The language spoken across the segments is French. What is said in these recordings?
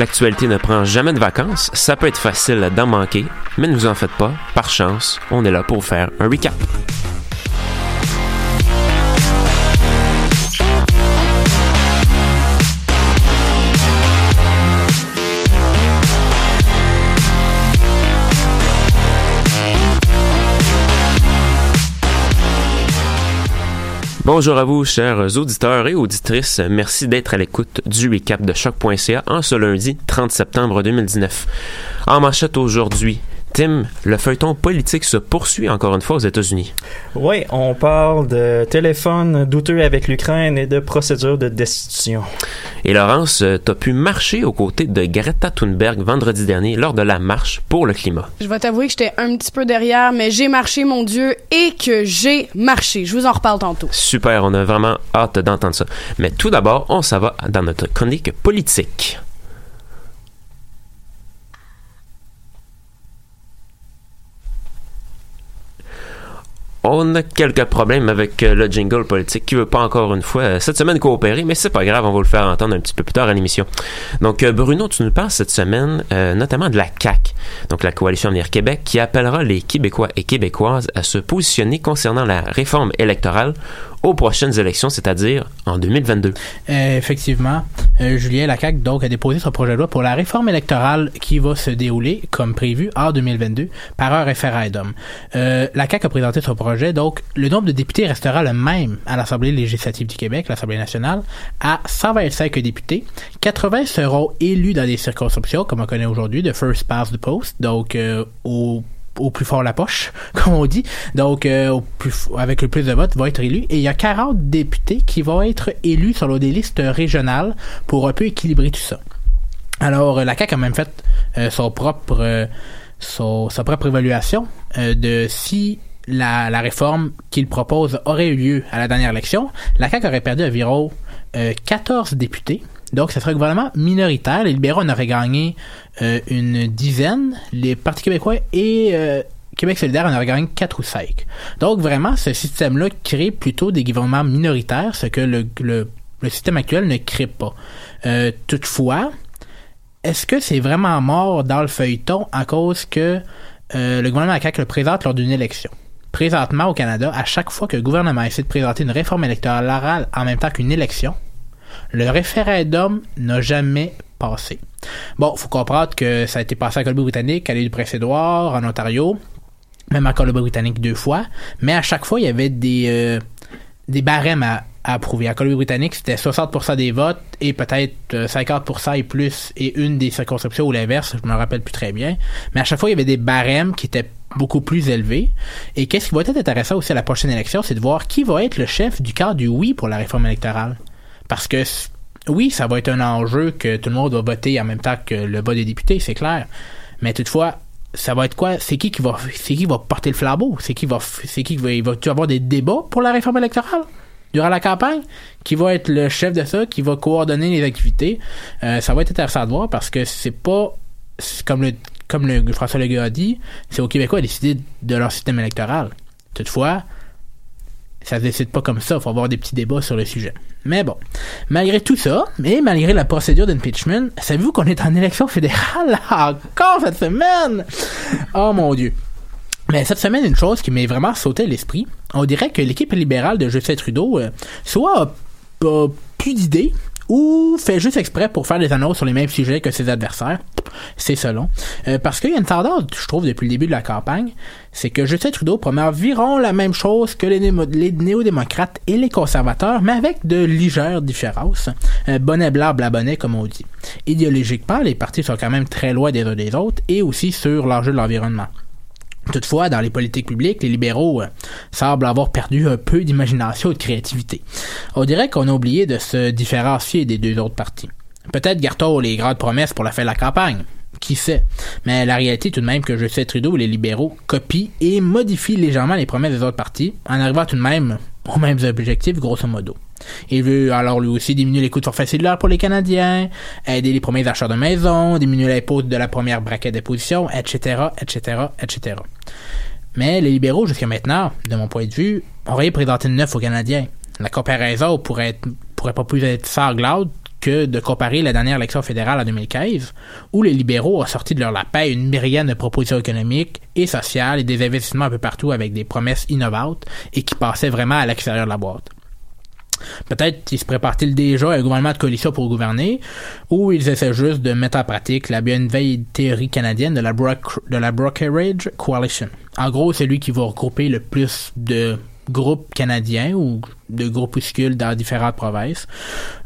L'actualité ne prend jamais de vacances, ça peut être facile d'en manquer, mais ne vous en faites pas, par chance, on est là pour faire un recap. Bonjour à vous, chers auditeurs et auditrices. Merci d'être à l'écoute du recap de choc.ca en ce lundi 30 septembre 2019. En manchette aujourd'hui, Tim, le feuilleton politique se poursuit encore une fois aux États-Unis. Oui, on parle de téléphone douteux avec l'Ukraine et de procédure de destitution. Et Laurence, euh, t'as pu marcher aux côtés de Greta Thunberg vendredi dernier lors de la marche pour le climat. Je vais t'avouer que j'étais un petit peu derrière, mais j'ai marché, mon Dieu, et que j'ai marché. Je vous en reparle tantôt. Super, on a vraiment hâte d'entendre ça. Mais tout d'abord, on s'en va dans notre chronique politique. On a quelques problèmes avec euh, le jingle politique qui veut pas encore une fois euh, cette semaine coopérer, mais c'est pas grave, on va le faire entendre un petit peu plus tard à l'émission. Donc euh, Bruno, tu nous parles cette semaine notamment de la CAC, donc la coalition Avenir Québec, qui appellera les Québécois et Québécoises à se positionner concernant la réforme électorale aux prochaines élections, c'est-à-dire en 2022. Euh, effectivement, euh, Julien Lacac donc a déposé son projet de loi pour la réforme électorale qui va se dérouler comme prévu en 2022 par un référendum. Euh, la CAQ a présenté son projet, donc le nombre de députés restera le même à l'Assemblée législative du Québec, l'Assemblée nationale, à 125 députés. 80 seront élus dans des circonscriptions, comme on connaît aujourd'hui, de first past the post, donc euh, au au plus fort la poche, comme on dit. Donc, euh, avec le plus de votes, va être élu. Et il y a 40 députés qui vont être élus selon des listes régionales pour un peu équilibrer tout ça. Alors, euh, la CAQ a même fait euh, sa propre évaluation de si la, la réforme qu'il propose aurait eu lieu à la dernière élection. La CAQ aurait perdu environ euh, 14 députés. Donc, ce serait un gouvernement minoritaire. Les libéraux en auraient gagné euh, une dizaine. Les partis québécois et euh, Québec solidaire en auraient gagné 4 ou 5. Donc, vraiment, ce système-là crée plutôt des gouvernements minoritaires, ce que le, système actuel ne crée pas. Euh, toutefois, est-ce que c'est vraiment mort dans le feuilleton à cause que le gouvernement CAQ le présente lors d'une élection? Présentement au Canada, à chaque fois que le gouvernement essaie de présenter une réforme électorale en même temps qu'une élection, le référendum n'a jamais passé. Bon, faut comprendre que ça a été passé à Colombie-Britannique, à l'île Prince-Édouard, en Ontario, même en Colombie-Britannique deux fois, mais à chaque fois, il y avait des, euh, barèmes à, à approuver. En Colombie-Britannique, c'était 60% des votes et peut-être euh, 50% et plus et une des circonscriptions ou l'inverse, je me rappelle plus très bien. Mais à chaque fois, il y avait des barèmes qui étaient beaucoup plus élevés. Et qu'est-ce qui va être intéressant aussi à la prochaine élection, c'est de voir qui va être le chef du camp du oui pour la réforme électorale. Parce que oui, ça va être un enjeu que tout le monde va voter en même temps que le vote des députés, c'est clair. Mais toutefois, ça va être quoi? C'est qui qui va c'est qui va porter le flambeau? C'est qui va c'est qui va il va tu avoir des débats pour la réforme électorale durant la campagne? Qui va être le chef de ça Qui va coordonner les activités? Euh, Ça va être intéressant de voir parce que c'est pas comme le comme le François Legault a dit, c'est aux Québécois à décider de leur système électoral. Toutefois, ça se décide pas comme ça. Faut avoir des petits débats sur le sujet. Mais bon, malgré tout ça, et malgré la procédure d'impeachment, savez-vous qu'on est en élection fédérale encore cette semaine? Oh mon dieu. Mais cette semaine, une chose qui m'est vraiment sauté à l'esprit, on dirait que l'équipe libérale de Justin Trudeau euh, soit a, a plus d'idées ou fait juste exprès pour faire des annonces sur les mêmes sujets que ses adversaires. C'est selon. Euh, parce qu'il y a une tendance, je trouve, depuis le début de la campagne, c'est que Justin Trudeau promet environ la même chose que les, néo-démocrates et les conservateurs, mais avec de légères différences. Euh, bonnet blanc, blanc bonnet, comme on dit. Idéologiquement, les partis sont quand même très loin des uns des autres, et aussi sur l'enjeu de l'environnement. Toutefois, dans les politiques publiques, les libéraux euh, semblent avoir perdu un peu d'imagination et de créativité. On dirait qu'on a oublié de se différencier des deux autres partis. Peut-être garde-t-on les grandes promesses pour la fin de la campagne. Qui sait? Mais la réalité tout de même que Justin Trudeau et les libéraux copient et modifient légèrement les promesses des autres partis en arrivant tout de même aux mêmes objectifs, grosso modo. Il veut alors lui aussi diminuer les coûts de forfait cellulaire pour les Canadiens, aider les premiers acheteurs de maison, diminuer l'impôt de la première braquette d'imposition, etc., etc., etc. Mais les libéraux, jusqu'à maintenant, de mon point de vue, ont rien présenté de neuf aux Canadiens. La comparaison pourrait, pourrait pas plus être sanglante que de comparer la dernière élection fédérale en 2015, où les libéraux ont sorti de leur lapin une myriade de propositions économiques et sociales et des investissements un peu partout avec des promesses innovantes et qui passaient vraiment à l'extérieur de la boîte. Peut-être qu'ils se préparent-ils déjà à un gouvernement de coalition pour gouverner, ou ils essaient juste de mettre en pratique la bien théorie canadienne de la, broc- de la Brokerage Coalition. En gros, c'est lui qui va regrouper le plus de groupes canadiens ou de groupuscules dans différentes provinces,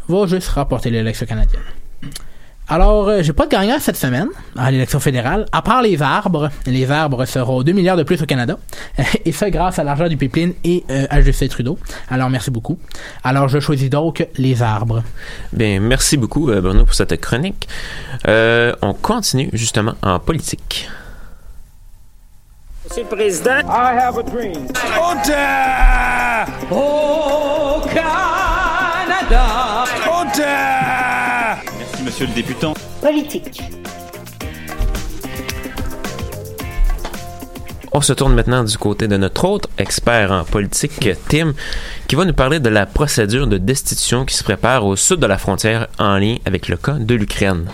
va juste remporter l'élection canadienne. Alors, euh, j'ai pas de gagnant cette semaine à l'élection fédérale, à part les arbres. Les arbres seront 2 milliards de plus au Canada. Et ça grâce à l'argent du pipeline et euh, à Justin Trudeau. Alors, merci beaucoup. Alors, je choisis donc les arbres. Bien, merci beaucoup, euh, Bruno, pour cette chronique. Euh, on continue justement en politique. Monsieur le Président, I have a dream. Merci, monsieur le députant. politique. On se tourne maintenant du côté de notre autre expert en politique, Tim, qui va nous parler de la procédure de destitution qui se prépare au sud de la frontière en lien avec le cas de l'Ukraine.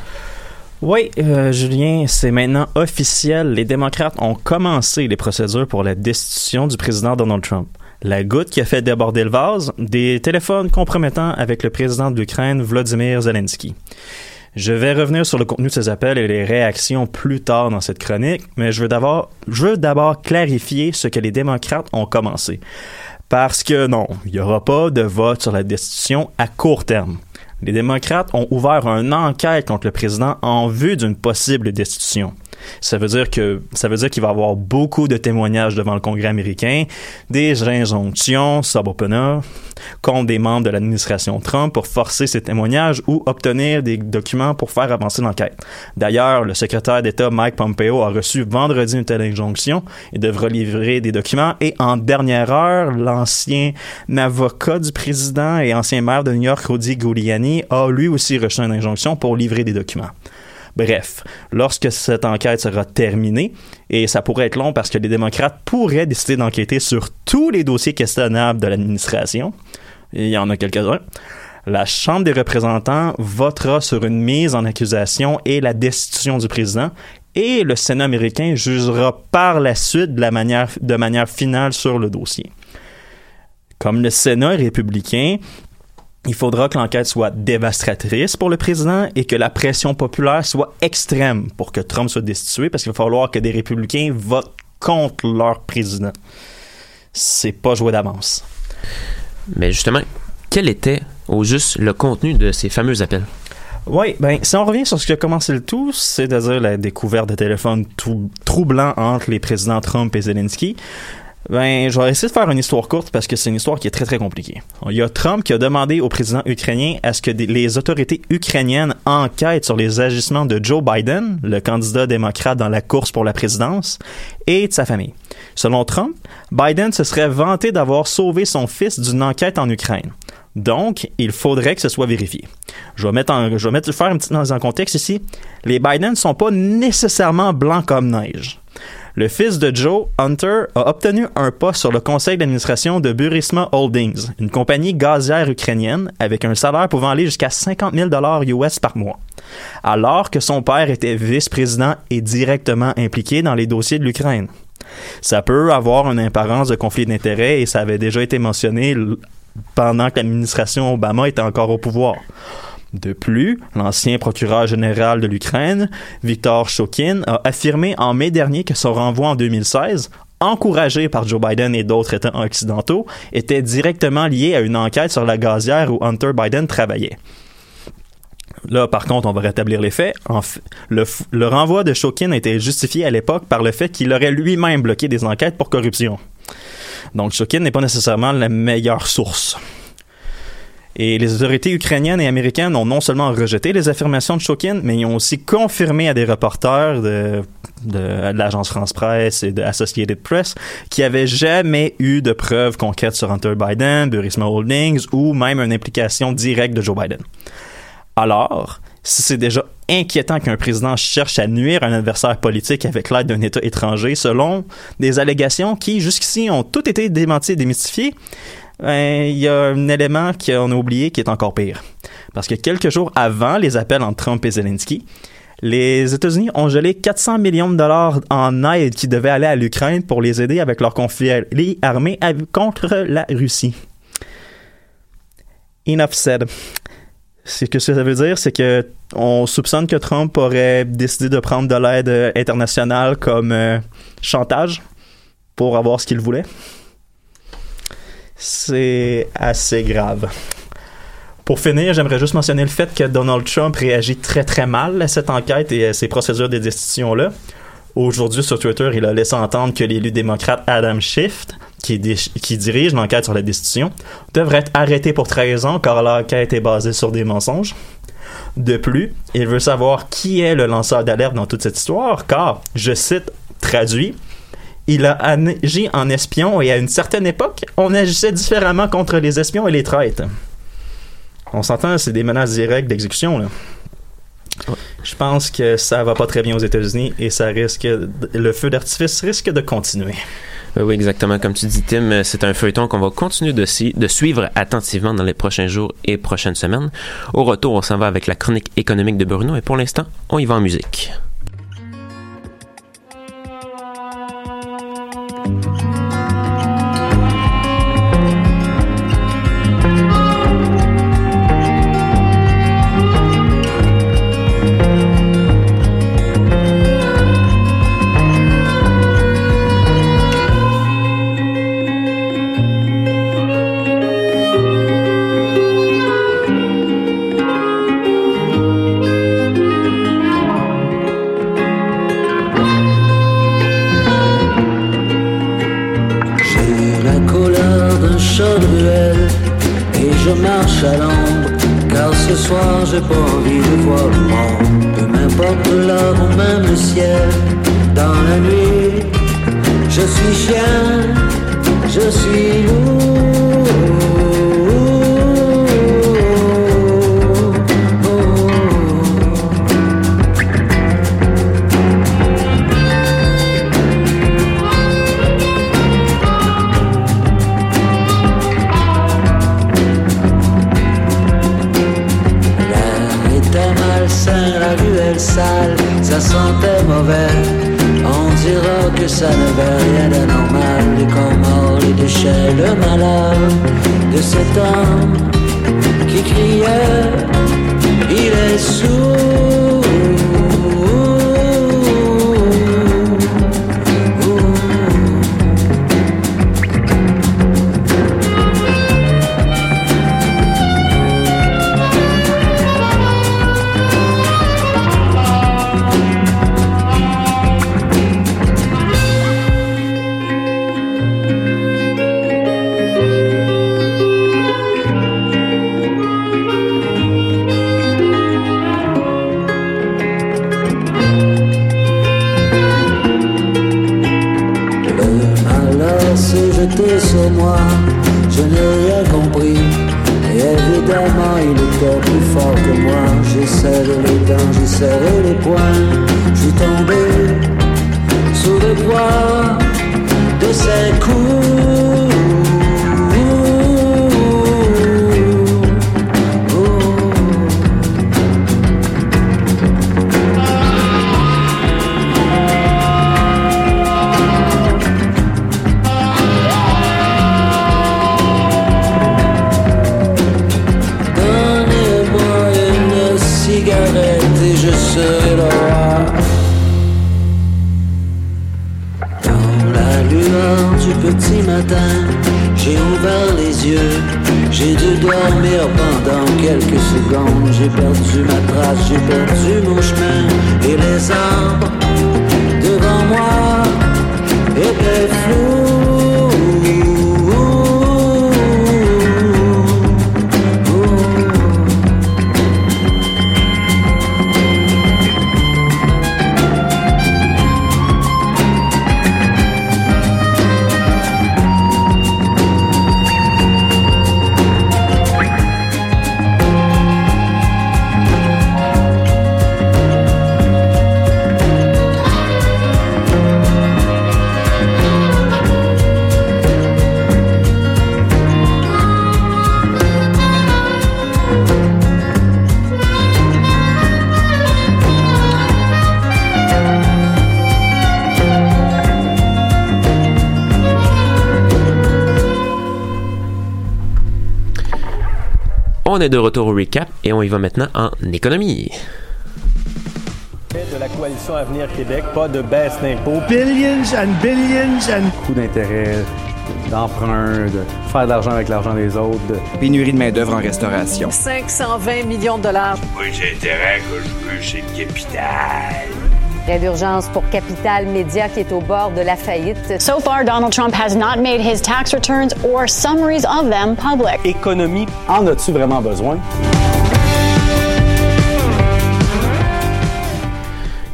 Oui, euh, Julien, c'est maintenant officiel. Les démocrates ont commencé les procédures pour la destitution du président Donald Trump. La goutte qui a fait déborder le vase, des téléphones compromettants avec le président de l'Ukraine, Vladimir Zelensky. Je vais revenir sur le contenu de ces appels et les réactions plus tard dans cette chronique, mais je veux d'abord, clarifier ce que les démocrates ont commencé. Parce que non, il n'y aura pas de vote sur la destitution à court terme. Les démocrates ont ouvert une enquête contre le président en vue d'une possible destitution. Ça veut dire qu'il va y avoir beaucoup de témoignages devant le Congrès américain, des injonctions subopena contre des membres de l'administration Trump pour forcer ces témoignages ou obtenir des documents pour faire avancer l'enquête. D'ailleurs, le secrétaire d'État Mike Pompeo a reçu vendredi une telle injonction et devra livrer des documents. Et en dernière heure, l'ancien avocat du président et ancien maire de New York, Rudy Giuliani, a lui aussi reçu une injonction pour livrer des documents. Bref, lorsque cette enquête sera terminée, et ça pourrait être long parce que les démocrates pourraient décider d'enquêter sur tous les dossiers questionnables de l'administration, il y en a quelques-uns, la Chambre des représentants votera sur une mise en accusation et la destitution du président, et le Sénat américain jugera par la suite de, manière, manière finale sur le dossier. Comme le Sénat est républicain, il faudra que l'enquête soit dévastatrice pour le président et que la pression populaire soit extrême pour que Trump soit destitué, parce qu'il va falloir que des républicains votent contre leur président. C'est pas joué d'avance. Mais justement, quel était au juste le contenu de ces fameux appels? Oui, ben, si on revient sur ce qui a commencé le tout, c'est-à-dire la découverte de téléphones trou- troublants entre les présidents Trump et Zelensky, ben, je vais essayer de faire une histoire courte parce que c'est une histoire qui est très très compliquée. Il y a Trump qui a demandé au président ukrainien à ce que les autorités ukrainiennes enquêtent sur les agissements de Joe Biden, le candidat démocrate dans la course pour la présidence, et de sa famille. Selon Trump, Biden se serait vanté d'avoir sauvé son fils d'une enquête en Ukraine. Donc, il faudrait que ce soit vérifié. Je vais mettre je vais mettre, faire un petit dans un contexte ici. Les Biden ne sont pas nécessairement blancs comme neige. Le fils de Joe, Hunter, a obtenu un poste sur le conseil d'administration de Burisma Holdings, une compagnie gazière ukrainienne avec un salaire pouvant aller jusqu'à 50 000 US par mois. Alors que son père était vice-président et directement impliqué dans les dossiers de l'Ukraine. Ça peut avoir une apparence de conflit d'intérêts et ça avait déjà été mentionné pendant que l'administration Obama était encore au pouvoir. De plus, l'ancien procureur général de l'Ukraine, Viktor Shokin, a affirmé en mai dernier que son renvoi en 2016, encouragé par Joe Biden et d'autres États occidentaux, était directement lié à une enquête sur la gazière où Hunter Biden travaillait. Là, par contre, on va rétablir les faits. Le renvoi de Shokin a été justifié à l'époque par le fait qu'il aurait lui-même bloqué des enquêtes pour corruption. Donc, Shokin n'est pas nécessairement la meilleure source. Et les autorités ukrainiennes et américaines ont non seulement rejeté les affirmations de Shokin, mais ils ont aussi confirmé à des reporters de, l'agence France Presse et de Associated Press qu'il n'y avait jamais eu de preuves concrètes sur Hunter Biden, Burisma Holdings ou même une implication directe de Joe Biden. Alors, si c'est déjà inquiétant qu'un président cherche à nuire un adversaire politique avec l'aide d'un État étranger, selon des allégations qui, jusqu'ici, ont toutes été démenties et démystifiées, ben, il y a un élément qu'on a oublié qui est encore pire. Parce que quelques jours avant les appels entre Trump et Zelensky, les États-Unis ont gelé 400 millions de dollars en aide qui devaient aller à l'Ukraine pour les aider avec leur conflit armé contre la Russie. Enough said. Ce que ça veut dire, c'est que on soupçonne que Trump aurait décidé de prendre de l'aide internationale comme euh, chantage pour avoir ce qu'il voulait. C'est assez grave. Pour finir, j'aimerais juste mentionner le fait que Donald Trump réagit très très mal à cette enquête et à ces procédures de destitution-là. Aujourd'hui, sur Twitter, il a laissé entendre que l'élu démocrate Adam Schiff, qui, qui dirige l'enquête sur la destitution, devrait être arrêté pour trahison car l'enquête est basée sur des mensonges. De plus, il veut savoir qui est le lanceur d'alerte dans toute cette histoire, car, je cite, traduit, il a agi en espion et à une certaine époque, on agissait différemment contre les espions et les traîtres. On s'entend, c'est des menaces directes d'exécution, là. Je pense que ça va pas très bien aux États-Unis et ça risque, le feu d'artifice risque de continuer. Euh, Oui, exactement. Comme tu dis, Tim, c'est un feuilleton qu'on va continuer de, si- de suivre attentivement dans les prochains jours et prochaines semaines. Au retour, on s'en va avec la chronique économique de Bruno et pour l'instant, on y va en musique. J'ai pas envie de voir le monde. Peu m'importe l'heure ou même le ciel dans la nuit. Je suis chien, je suis loup. Sale, ça sentait mauvais. On dira que ça n'avait rien d'anormal. Les corps les déchets, le malheur de cet homme qui criait, il est sourd. Serré les poings. On est de retour au recap et on y va maintenant en économie. de la coalition Avenir Québec, pas de baisse d'impôts. Billions and billions and... Coût d'intérêt, d'emprunt, de faire de l'argent avec l'argent des autres. Pénurie de main-d'œuvre en restauration. 520 millions de dollars. Moi, j'ai intérêt que je veux chez le capital. Il y a d'urgence pour Capital Média qui est au bord de la faillite. So far, Donald Trump has not made his tax returns or summaries of them public. Économie, en as-tu vraiment besoin?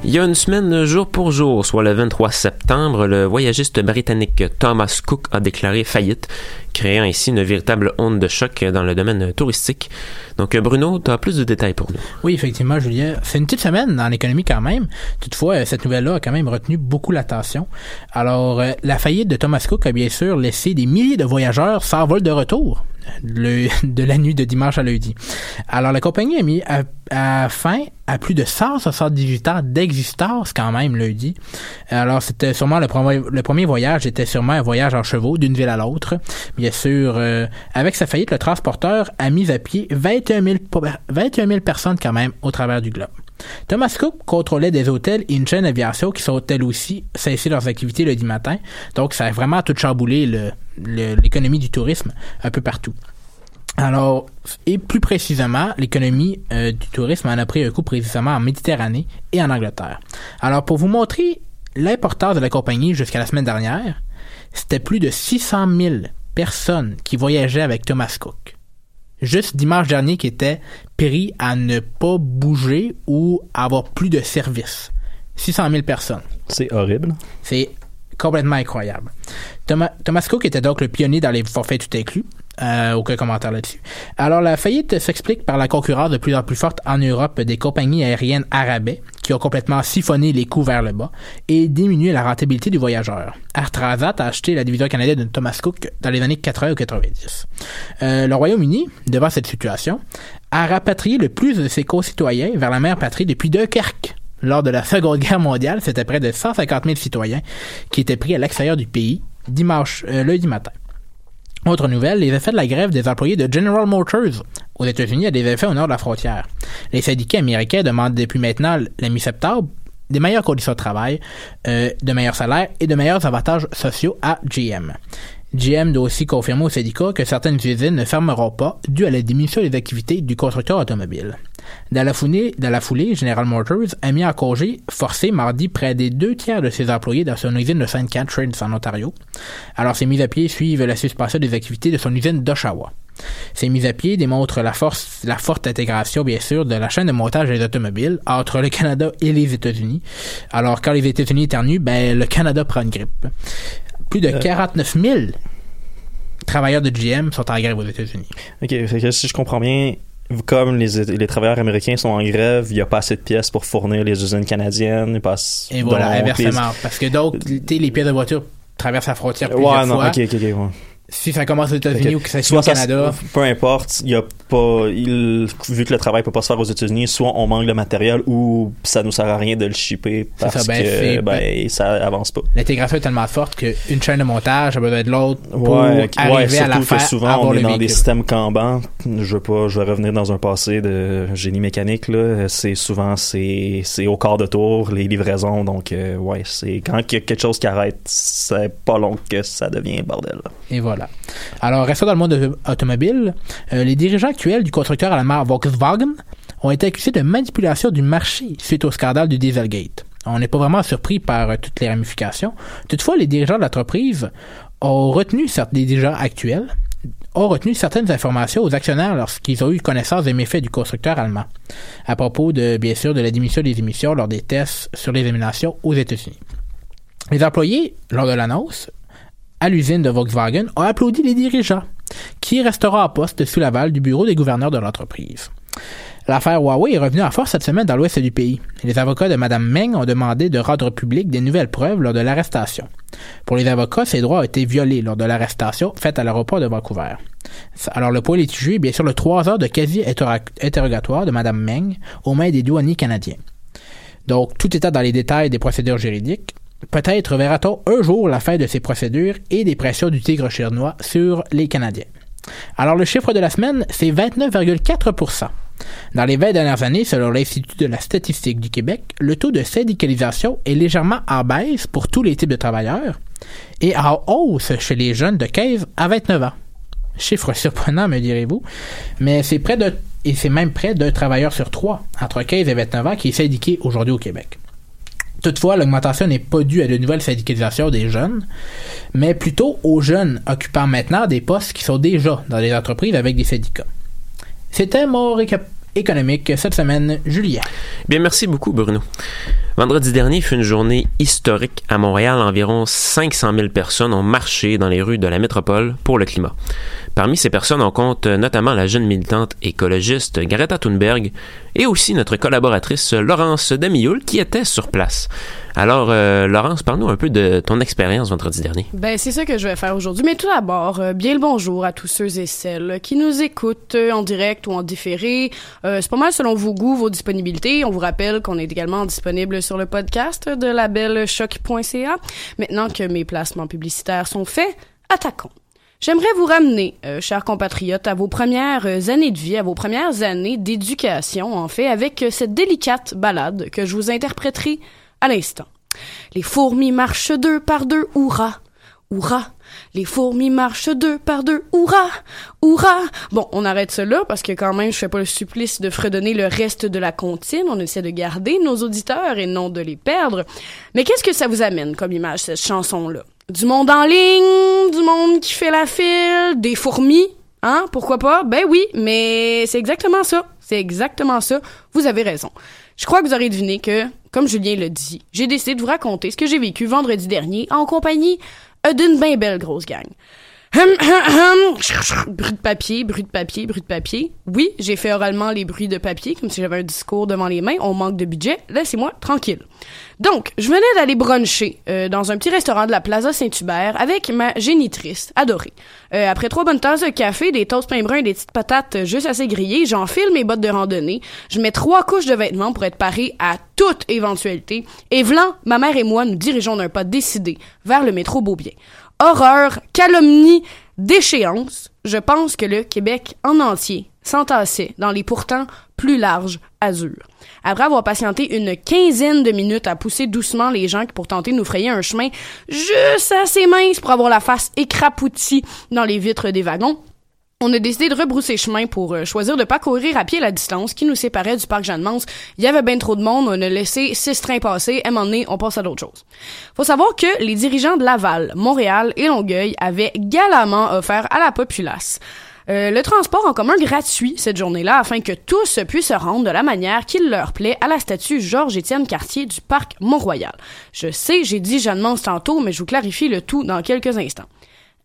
Il y a une semaine, jour pour jour, soit le 23 septembre, le voyagiste britannique Thomas Cook a déclaré faillite, créant ainsi une véritable onde de choc dans le domaine touristique. Donc Bruno, tu as plus de détails pour nous. Oui, effectivement, Julien. C'est une petite semaine dans l'économie quand même. Toutefois, euh, cette nouvelle-là a quand même retenu beaucoup l'attention. Alors, euh, la faillite de Thomas Cook a bien sûr laissé des milliers de voyageurs sans vol de retour de la nuit de dimanche à lundi. Alors, la compagnie a mis à, à fin à plus de 178 heures d'existence quand même lundi. Alors, c'était sûrement le premier, le premier voyage était sûrement un voyage en chevaux d'une ville à l'autre. Bien sûr, euh, avec sa faillite, le transporteur a mis à pied 21 000, 21 000 personnes quand même au travers du globe. Thomas Cook contrôlait des hôtels et une chaîne d'aviation qui sont elles aussi cessé leurs activités le dimanche matin. Donc, ça a vraiment tout chamboulé l'économie du tourisme un peu partout. Alors, et plus précisément, l'économie euh, du tourisme en a pris un coup précisément en Méditerranée et en Angleterre. Alors, pour vous montrer l'importance de la compagnie jusqu'à la semaine dernière, c'était plus de 600 000 personnes qui voyageaient avec Thomas Cook. Juste dimanche dernier qui était pris à ne pas bouger ou avoir plus de service. 600 000 personnes. C'est horrible. C'est complètement incroyable. Thomas, Thomas Cook était donc le pionnier dans les forfaits tout inclus. Euh, aucun commentaire là-dessus. Alors, la faillite s'explique par la concurrence de plus en plus forte en Europe des compagnies aériennes arabais qui ont complètement siphonné les coûts vers le bas et diminué la rentabilité du voyageur. Air Transat a acheté la division canadienne de Thomas Cook dans les années 80 ou 90. Euh, le Royaume-Uni, devant cette situation, a rapatrié le plus de ses concitoyens vers la mère patrie depuis Dunkerque. Lors de la Seconde Guerre mondiale, c'était près de 150 000 citoyens qui étaient pris à l'extérieur du pays dimanche, euh, lundi matin. Autre nouvelle, les effets de la grève des employés de General Motors aux États-Unis a des effets au nord de la frontière. Les syndicats américains demandent depuis maintenant la mi-septembre des meilleures conditions de travail, euh, de meilleurs salaires et de meilleurs avantages sociaux à GM. GM doit aussi confirmer aux syndicats que certaines usines ne fermeront pas dû à la diminution des activités du constructeur automobile. Dans la, foulée, dans la foulée, General Motors a mis en congé forcé mardi près des deux tiers de ses employés dans son usine de St. Catharines en Ontario. Alors ces mises à pied suivent la suspension des activités de son usine d'Oshawa. Ces mises à pied démontrent la la forte intégration, bien sûr, de la chaîne de montage des automobiles entre le Canada et les États-Unis. Alors, quand les États-Unis éternuent, ben, le Canada prend une grippe. Plus de 49 000 travailleurs de GM sont en grève aux États-Unis. OK, fait que si je comprends bien, comme les, les travailleurs américains sont en grève, il n'y a pas assez de pièces pour fournir les usines canadiennes. passe- Et voilà, inversement. Parce que sais, les pièces de voiture traversent la frontière plusieurs Ouais, non, fois. ok, ok, ok. ouais. Si ça commence aux États-Unis ou que ça Soit au ça- Canada, peu importe, il y a pas, il- vu que le travail peut pas se faire aux États-Unis, soit on manque de matériel ou ça nous sert à rien de le shipper parce ça, ben, que ben, ça avance pas. l'intégration est tellement forte qu'une chaîne de montage a besoin de l'autre pour Ouais, arriver ouais, à la surtout que faire souvent on est dans des systèmes Kanban. Je veux pas, je vais revenir dans un passé de génie mécanique là. C'est souvent c'est c'est au quart de tour les livraisons, donc euh, ouais, c'est quand il y a quelque chose qui arrête, c'est pas long que ça devient bordel. là. Et voilà. Alors, restons dans le monde auto- automobile. Euh, les dirigeants actuels du constructeur allemand Volkswagen ont été accusés de manipulation du marché suite au scandale du Dieselgate. On n'est pas vraiment surpris par euh, toutes les ramifications. Toutefois, les dirigeants de l'entreprise ont retenu, certes, les dirigeants actuels ont retenu certaines informations aux actionnaires lorsqu'ils ont eu connaissance des méfaits du constructeur allemand, à propos de, bien sûr, de la diminution des émissions lors des tests sur les émanations aux États-Unis. Les employés, lors de l'annonce, à l'usine de Volkswagen, ont applaudi les dirigeants, qui resteront en poste sous l'aval du bureau des gouverneurs de l'entreprise. L'affaire Huawei est revenue en force cette semaine dans l'ouest du pays. Les avocats de Mme Meng ont demandé de rendre public des nouvelles preuves lors de l'arrestation. Pour les avocats, ces droits ont été violés lors de l'arrestation faite à l'aéroport de Vancouver. Alors le litigieux est bien sûr le trois heures de quasi-interrogatoire de Mme Meng aux mains des douaniers canadiens. Donc, tout état dans les détails des procédures juridiques. Peut-être verra-t-on un jour la fin de ces procédures et des pressions du tigre chinois sur les Canadiens. Alors, le chiffre de la semaine, c'est 29,4% Dans les 20 dernières années, selon l'Institut de la statistique du Québec, le taux de syndicalisation est légèrement en baisse pour tous les types de travailleurs et en hausse chez les jeunes de 15 à 29 ans. Chiffre surprenant, me direz-vous, mais c'est près de et c'est même près d'un travailleur sur trois entre 15 et 29 ans qui est syndiqué aujourd'hui au Québec. Toutefois, l'augmentation n'est pas due à de nouvelles syndicalisations des jeunes, mais plutôt aux jeunes occupant maintenant des postes qui sont déjà dans des entreprises avec des syndicats. C'était mon récap économique cette semaine, Julien. Bien, merci beaucoup, Bruno. Vendredi dernier fut une journée historique à Montréal. Environ 500 000 personnes ont marché dans les rues de la métropole pour le climat. Parmi ces personnes, on compte notamment la jeune militante écologiste Greta Thunberg et aussi notre collaboratrice Laurence Damioul qui était sur place. Alors, euh, Laurence, parle-nous un peu de ton expérience vendredi dernier. Ben, c'est ça que je vais faire aujourd'hui. Mais tout d'abord, euh, bien le bonjour à tous ceux et celles qui nous écoutent euh, en direct ou en différé. Euh, c'est pas mal selon vos goûts, vos disponibilités. On vous rappelle qu'on est également disponible sur le podcast de la belle choc.ca. Maintenant que mes placements publicitaires sont faits, attaquons. J'aimerais vous ramener, euh, chers compatriotes, à vos premières euh, années de vie, à vos premières années d'éducation, en fait, avec euh, cette délicate balade que je vous interpréterai à l'instant. Les fourmis marchent deux par deux, hurrah, hurrah. Les fourmis marchent deux par deux, hurrah, hurrah. Bon, on arrête cela parce que quand même, je fais pas le supplice de fredonner le reste de la comptine. On essaie de garder nos auditeurs et non de les perdre. Mais qu'est-ce que ça vous amène comme image, cette chanson-là? Du monde en ligne, du monde qui fait la file, des fourmis, hein? Pourquoi pas? Ben oui, mais c'est exactement ça. C'est exactement ça. Vous avez raison. Je crois que vous aurez deviné que, comme Julien l'a dit, j'ai décidé de vous raconter ce que j'ai vécu vendredi dernier en compagnie euh, d'une bien belle grosse gang. Hum, hum, hum. bruit de papier, bruit de papier, bruit de papier. Oui, j'ai fait oralement les bruits de papier comme si j'avais un discours devant les mains. On manque de budget. Laissez-moi tranquille. Donc, je venais d'aller bruncher euh, dans un petit restaurant de la Plaza Saint-Hubert avec ma génitrice adorée. Euh, après trois bonnes tasses de café, des toasts pain brun et des petites patates juste assez grillées, j'enfile mes bottes de randonnée. Je mets trois couches de vêtements pour être paré à toute éventualité. Et vlan, ma mère et moi nous dirigeons d'un pas décidé vers le métro Beaubien. Horreur, calomnie, déchéance, je pense que le Québec en entier s'entassait dans les pourtant plus larges azurs. Après avoir patienté une quinzaine de minutes à pousser doucement les gens pour tenter de nous frayer un chemin juste assez mince pour avoir la face écrapoutie dans les vitres des wagons, on a décidé de rebrousser chemin pour euh, choisir de pas courir à pied la distance qui nous séparait du parc Jeanne-Mance. Il y avait bien trop de monde, on a laissé six trains passer, à un moment donné, on passe à d'autres choses. Faut savoir que les dirigeants de Laval, Montréal et Longueuil avaient galamment offert à la populace euh, le transport en commun gratuit cette journée-là afin que tous puissent se rendre de la manière qu'il leur plaît à la statue Georges-Étienne Cartier du parc Mont-Royal. Je sais, j'ai dit Jeanne-Mance tantôt, mais je vous clarifie le tout dans quelques instants.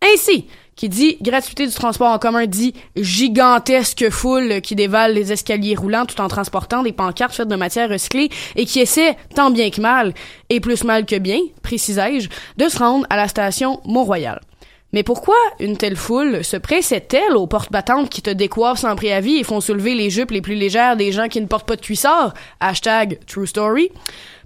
Ainsi, qui dit gratuité du transport en commun dit gigantesque foule qui dévale les escaliers roulants tout en transportant des pancartes faites de matière recyclée et qui essaie, tant bien que mal, et plus mal que bien, précisais-je, de se rendre à la station Mont-Royal. Mais pourquoi une telle foule se pressait-elle aux portes battantes qui te décoiffent sans préavis et font soulever les jupes les plus légères des gens qui ne portent pas de cuissard? Hashtag True Story.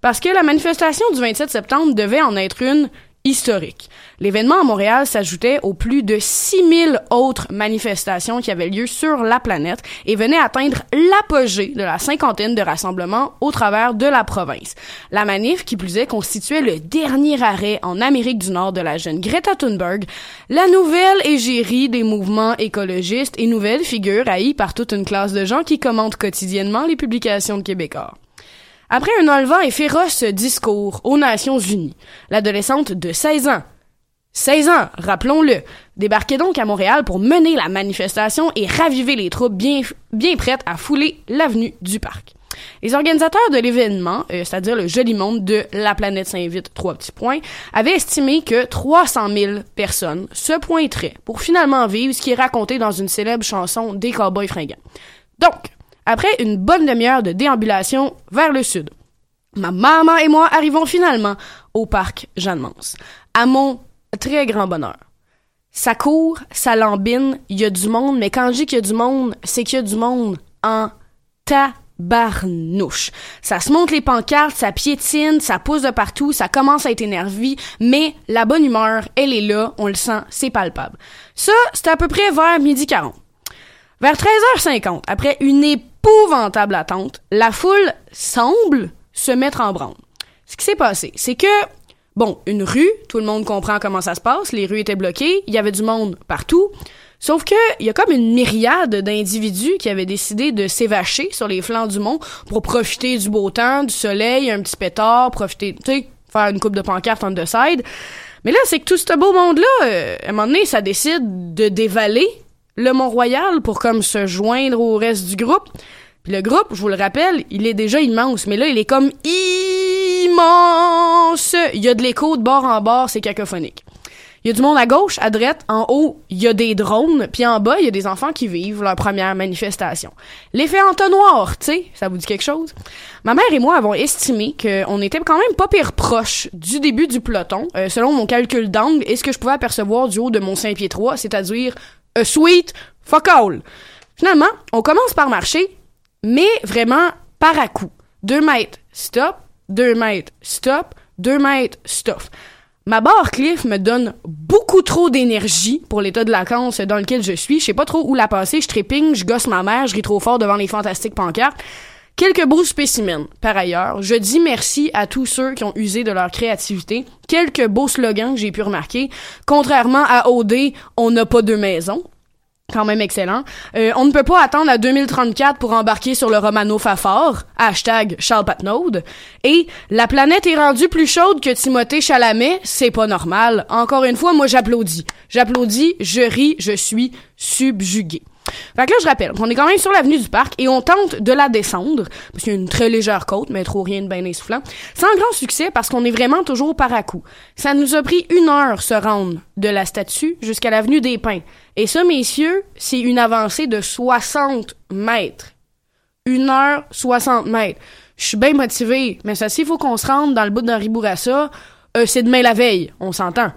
Parce que la manifestation du 27 septembre devait en être une historique. L'événement à Montréal s'ajoutait aux plus de 6000 autres manifestations qui avaient lieu sur la planète et venait atteindre l'apogée de la cinquantaine de rassemblements au travers de la province. La manif, qui plus est, constituait le dernier arrêt en Amérique du Nord de la jeune Greta Thunberg, la nouvelle égérie des mouvements écologistes et nouvelle figure haïe par toute une classe de gens qui commentent quotidiennement les publications de Québécois. Après un enlevant et féroce discours aux Nations Unies, l'adolescente de 16 ans, 16 ans, rappelons-le, débarquait donc à Montréal pour mener la manifestation et raviver les troupes bien, prêtes à fouler l'avenue du parc. Les organisateurs de l'événement, euh, c'est-à-dire le joli monde de La planète s'invite, trois petits points, avaient estimé que 300 000 personnes se pointeraient pour finalement vivre ce qui est raconté dans une célèbre chanson des Cowboys fringants. Donc, après une bonne demi-heure de déambulation vers le sud, ma maman et moi arrivons finalement au parc Jeanne-Mance. À mon très grand bonheur. Ça court, ça lambine, il y a du monde, mais quand je dis qu'il y a du monde, c'est qu'il y a du monde en tabarnouche. Ça se monte les pancartes, ça piétine, ça pousse de partout, ça commence à être énervé, mais la bonne humeur, elle est là, on le sent, c'est palpable. Ça, c'était à peu près vers midi 40. Vers 13h50, après une épouvantable attente, la foule semble se mettre en branle. Ce qui s'est passé, c'est que, bon, une rue, tout le monde comprend comment ça se passe, les rues étaient bloquées, il y avait du monde partout, sauf que il y a comme une myriade d'individus qui avaient décidé de s'évacher sur les flancs du mont pour profiter du beau temps, du soleil, un petit pétard, profiter, tu sais, faire une coupe de pancarte on the side. Mais là, c'est que tout ce beau monde-là, euh, à un moment donné, ça décide de dévaler le Mont-Royal pour comme se joindre au reste du groupe. Puis le groupe, je vous le rappelle, il est déjà immense, mais là, il est comme immense. Il y a de l'écho de bord en bord, c'est cacophonique. Il y a du monde à gauche, à droite, en haut, il y a des drones, puis en bas, il y a des enfants qui vivent leur première manifestation. L'effet entonnoir, tu sais, ça vous dit quelque chose? Ma mère et moi avons estimé qu'on était quand même pas pire proche du début du peloton, euh, selon mon calcul d'angle et ce que je pouvais apercevoir du haut de mon Saint-Pied 3, c'est-à-dire a sweet fuck all. Finalement, on commence par marcher, mais vraiment par à coup. Deux mètres, stop, deux mètres, stop, deux mètres, stop. Ma barre Cliff me donne beaucoup trop d'énergie pour l'état de vacances dans lequel je suis. Je sais pas trop où la passer. Je trépigne, je gosse ma mère, je ris trop fort devant les fantastiques pancartes. Quelques beaux spécimens, par ailleurs. Je dis merci à tous ceux qui ont usé de leur créativité. Quelques beaux slogans que j'ai pu remarquer. Contrairement à OD, on n'a pas de maison quand même excellent. Euh, on ne peut pas attendre à 2034 pour embarquer sur le Romano Fafard, hashtag Charles Patnaud. Et la planète est rendue plus chaude que Timothée Chalamet, c'est pas normal. Encore une fois, moi j'applaudis. J'applaudis, je ris, je suis subjugué. Fait que là, je rappelle, on est quand même sur l'avenue du parc et on tente de la descendre, parce qu'il y a une très légère côte, mais trop rien de bien essoufflant, sans grand succès parce qu'on est vraiment toujours par à coup. Ça nous a pris une heure se rendre de la statue jusqu'à l'avenue des Pins. Et ça, messieurs, c'est une avancée de 60 mètres. Une heure, 60 mètres. Je suis bien motivé, mais ça, s'il faut qu'on se rende dans le bout d'un ribourassa, euh, c'est demain la veille, on s'entend.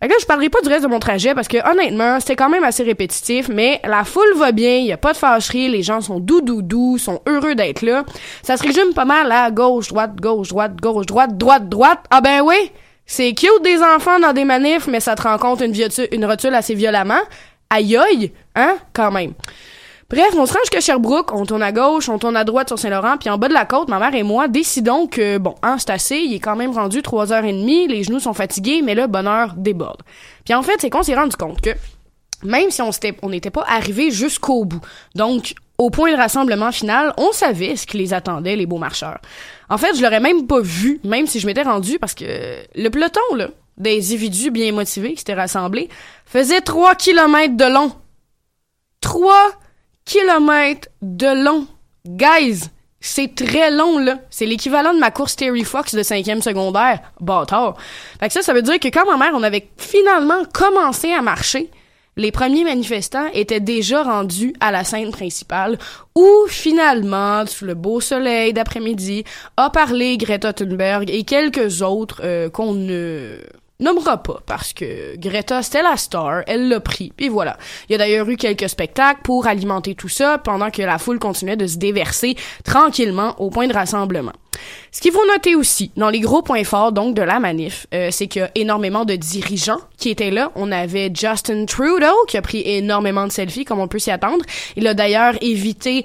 Fait que là, je parlerai pas du reste de mon trajet parce que honnêtement, c'était quand même assez répétitif, mais la foule va bien, il y a pas de fâcherie, les gens sont doux doux doux, sont heureux d'être là. Ça se résume pas mal à gauche, droite, gauche, droite, gauche, droite, droite, droite. Ah ben oui, c'est cute des enfants dans des manifs, mais ça te rend compte une, une rotule assez violemment. Aïe aïe, hein, quand même. Bref, on se range que Sherbrooke, on tourne à gauche, on tourne à droite sur Saint-Laurent, puis en bas de la côte, ma mère et moi décidons que, bon, hein, c'est assez, il est quand même rendu 3h30, les genoux sont fatigués, mais le bonheur déborde. Puis en fait, c'est qu'on s'est rendu compte que, même si on n'était pas arrivé jusqu'au bout, donc au point de rassemblement final, on savait ce qui les attendait, les beaux marcheurs. En fait, je l'aurais même pas vu, même si je m'étais rendu, parce que le peloton, là, des individus bien motivés qui s'étaient rassemblés, faisait 3 kilomètres de long. 3 kilomètres de long. Guys, C'est très long, là. C'est l'équivalent de ma course Terry Fox de cinquième secondaire. Bâtard. Fait que ça, ça veut dire que quand ma mère, on avait finalement commencé à marcher, les premiers manifestants étaient déjà rendus à la scène principale où finalement, sous le beau soleil d'après-midi, a parlé Greta Thunberg et quelques autres euh, qu'on ne nommera pas parce que Greta c'était la star, elle l'a pris, puis voilà. Il y a d'ailleurs eu quelques spectacles pour alimenter tout ça pendant que la foule continuait de se déverser tranquillement au point de rassemblement. Ce qu'il faut noter aussi, dans les gros points forts donc de la manif, euh, c'est qu'il y a énormément de dirigeants qui étaient là. On avait Justin Trudeau qui a pris énormément de selfies comme on peut s'y attendre. Il a d'ailleurs évité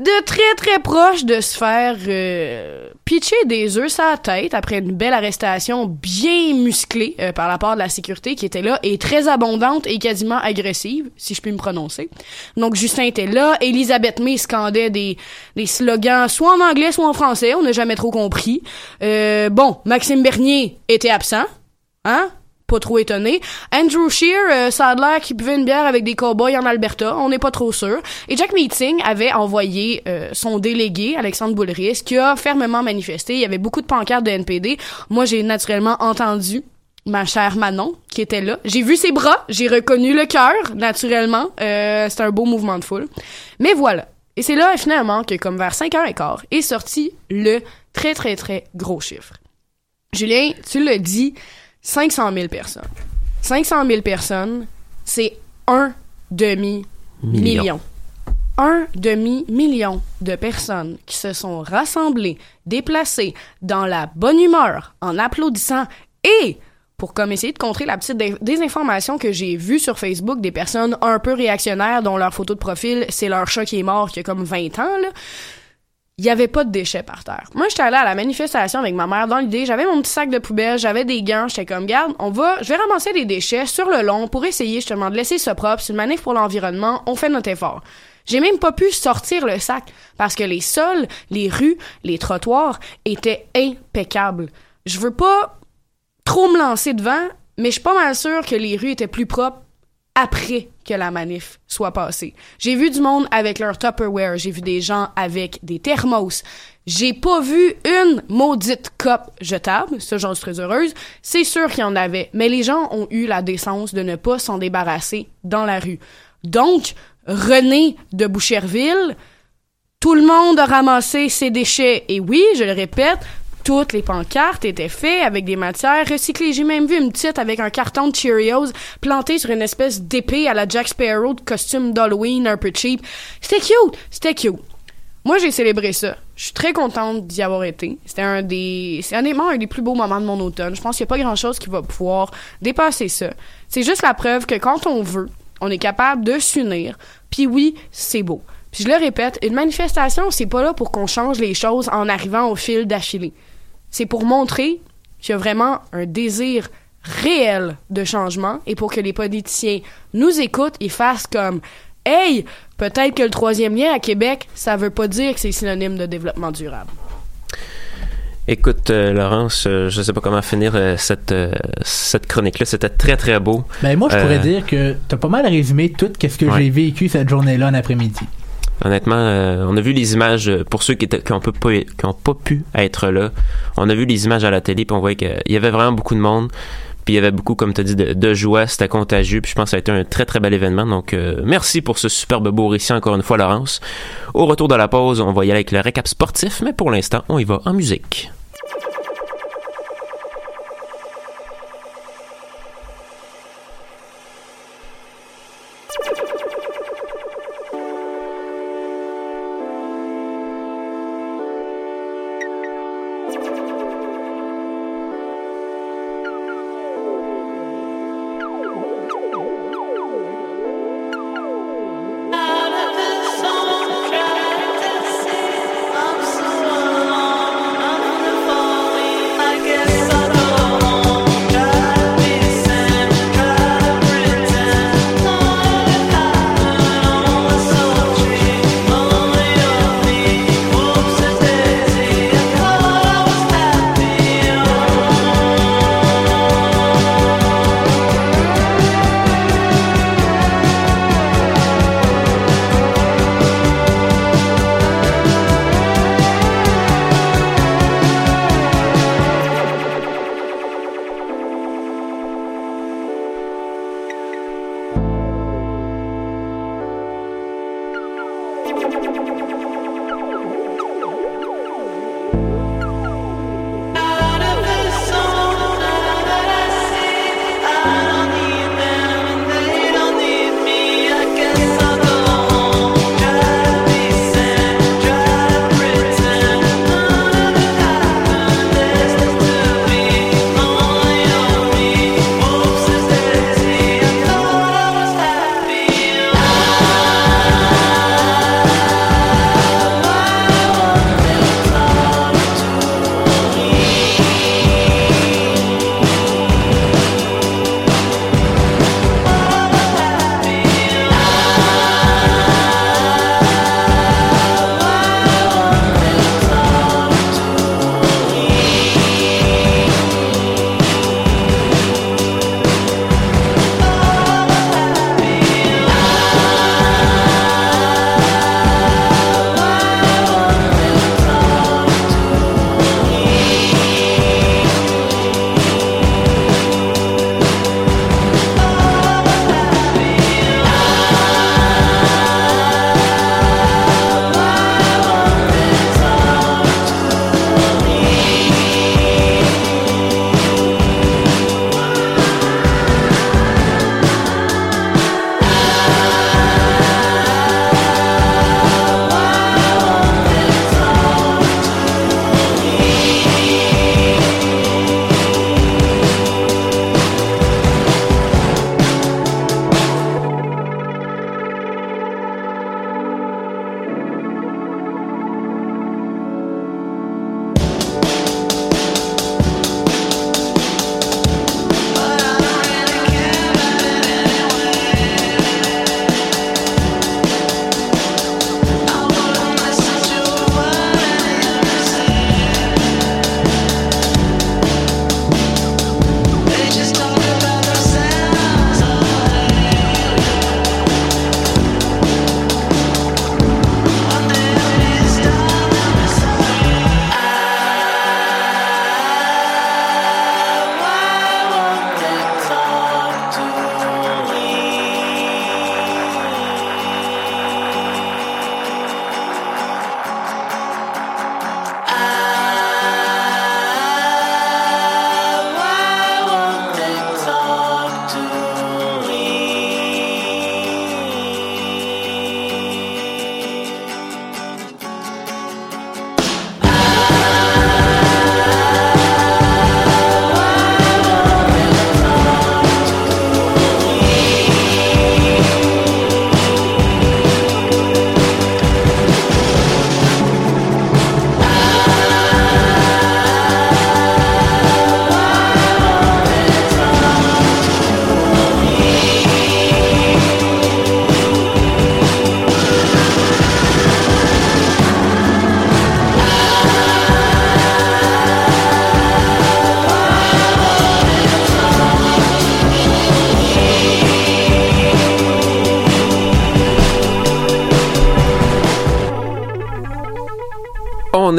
de très très proche de se faire euh, pitcher des œufs sur la tête après une belle arrestation bien musclée euh, par la part de la sécurité qui était là et très abondante et quasiment agressive, si je puis me prononcer. Donc Justin était là, Elisabeth May scandait des, des slogans soit en anglais soit en français, on n'a jamais trop compris. Euh, bon, Maxime Bernier était absent, hein? Pas trop étonné. Andrew Shear, euh, ça a buvait une bière avec des cowboys en Alberta, on n'est pas trop sûr. Et Jack Meeting avait envoyé euh, son délégué, Alexandre Boulris, qui a fermement manifesté. Il y avait beaucoup de pancartes de NPD. Moi, j'ai naturellement entendu ma chère Manon, qui était là. J'ai vu ses bras, j'ai reconnu le cœur, naturellement. Euh, c'est un beau mouvement de foule. Mais voilà. Et c'est là, finalement, que comme vers 5h15, est sorti le très, très, très gros chiffre. Julien, tu l'as dit, 500 000 personnes. 500 000 personnes, c'est un demi-million. Million. Un demi-million de personnes qui se sont rassemblées, déplacées, dans la bonne humeur, en applaudissant et pour comme essayer de contrer la petite dé- désinformation que j'ai vue sur Facebook des personnes un peu réactionnaires dont leur photo de profil, c'est leur chat qui est mort qui a comme 20 ans, là il y avait pas de déchets par terre. Moi, j'étais allée à la manifestation avec ma mère dans l'idée, j'avais mon petit sac de poubelle, j'avais des gants, j'étais comme, garde, on va, je vais ramasser des déchets sur le long pour essayer justement de laisser ça propre, c'est une manif pour l'environnement, on fait notre effort. J'ai même pas pu sortir le sac parce que les sols, les rues, les trottoirs étaient impeccables. Je veux pas trop me lancer devant, mais je suis pas mal sûre que les rues étaient plus propres après que la manif soit passée. J'ai vu du monde avec leur Tupperware, j'ai vu des gens avec des thermos. J'ai pas vu une maudite coupe jetable, ça j'en suis très heureuse. C'est sûr qu'il y en avait, mais les gens ont eu la décence de ne pas s'en débarrasser dans la rue. Donc, René de Boucherville, tout le monde a ramassé ses déchets. Et oui, je le répète, toutes les pancartes étaient faites avec des matières recyclées. J'ai même vu une petite avec un carton de Cheerios planté sur une espèce d'épée à la Jack Sparrow de costume d'Halloween un peu cheap. C'était cute, c'était cute. Moi, j'ai célébré ça. Je suis très contente d'y avoir été. C'était un des, c'est honnêtement un des plus beaux moments de mon automne. Je pense qu'il n'y a pas grand chose qui va pouvoir dépasser ça. C'est juste la preuve que quand on veut, on est capable de s'unir. Puis oui, c'est beau. Puis je le répète, une manifestation, c'est pas là pour qu'on change les choses en arrivant au fil d'affilée. C'est pour montrer qu'il y a vraiment un désir réel de changement et pour que les politiciens nous écoutent et fassent comme Hey, peut-être que le troisième lien à Québec, ça veut pas dire que c'est synonyme de développement durable. Écoute, euh, Laurence, euh, je sais pas comment finir euh, cette, cette chronique-là. C'était très, très beau. Ben moi, je pourrais dire que t'as pas mal résumé tout ce que Ouais. j'ai vécu cette journée-là en après-midi. Honnêtement, on a vu les images, pour ceux qui n'ont qui ont pas pu être là, on a vu les images à la télé, puis on voyait qu'il y avait vraiment beaucoup de monde, puis il y avait beaucoup, comme tu as dit, de, joie, c'était contagieux, puis je pense que ça a été un très très bel événement, donc euh, merci pour ce superbe beau récit encore une fois, Laurence. Au retour de la pause, on va y aller avec le récap sportif, mais pour l'instant, on y va en musique.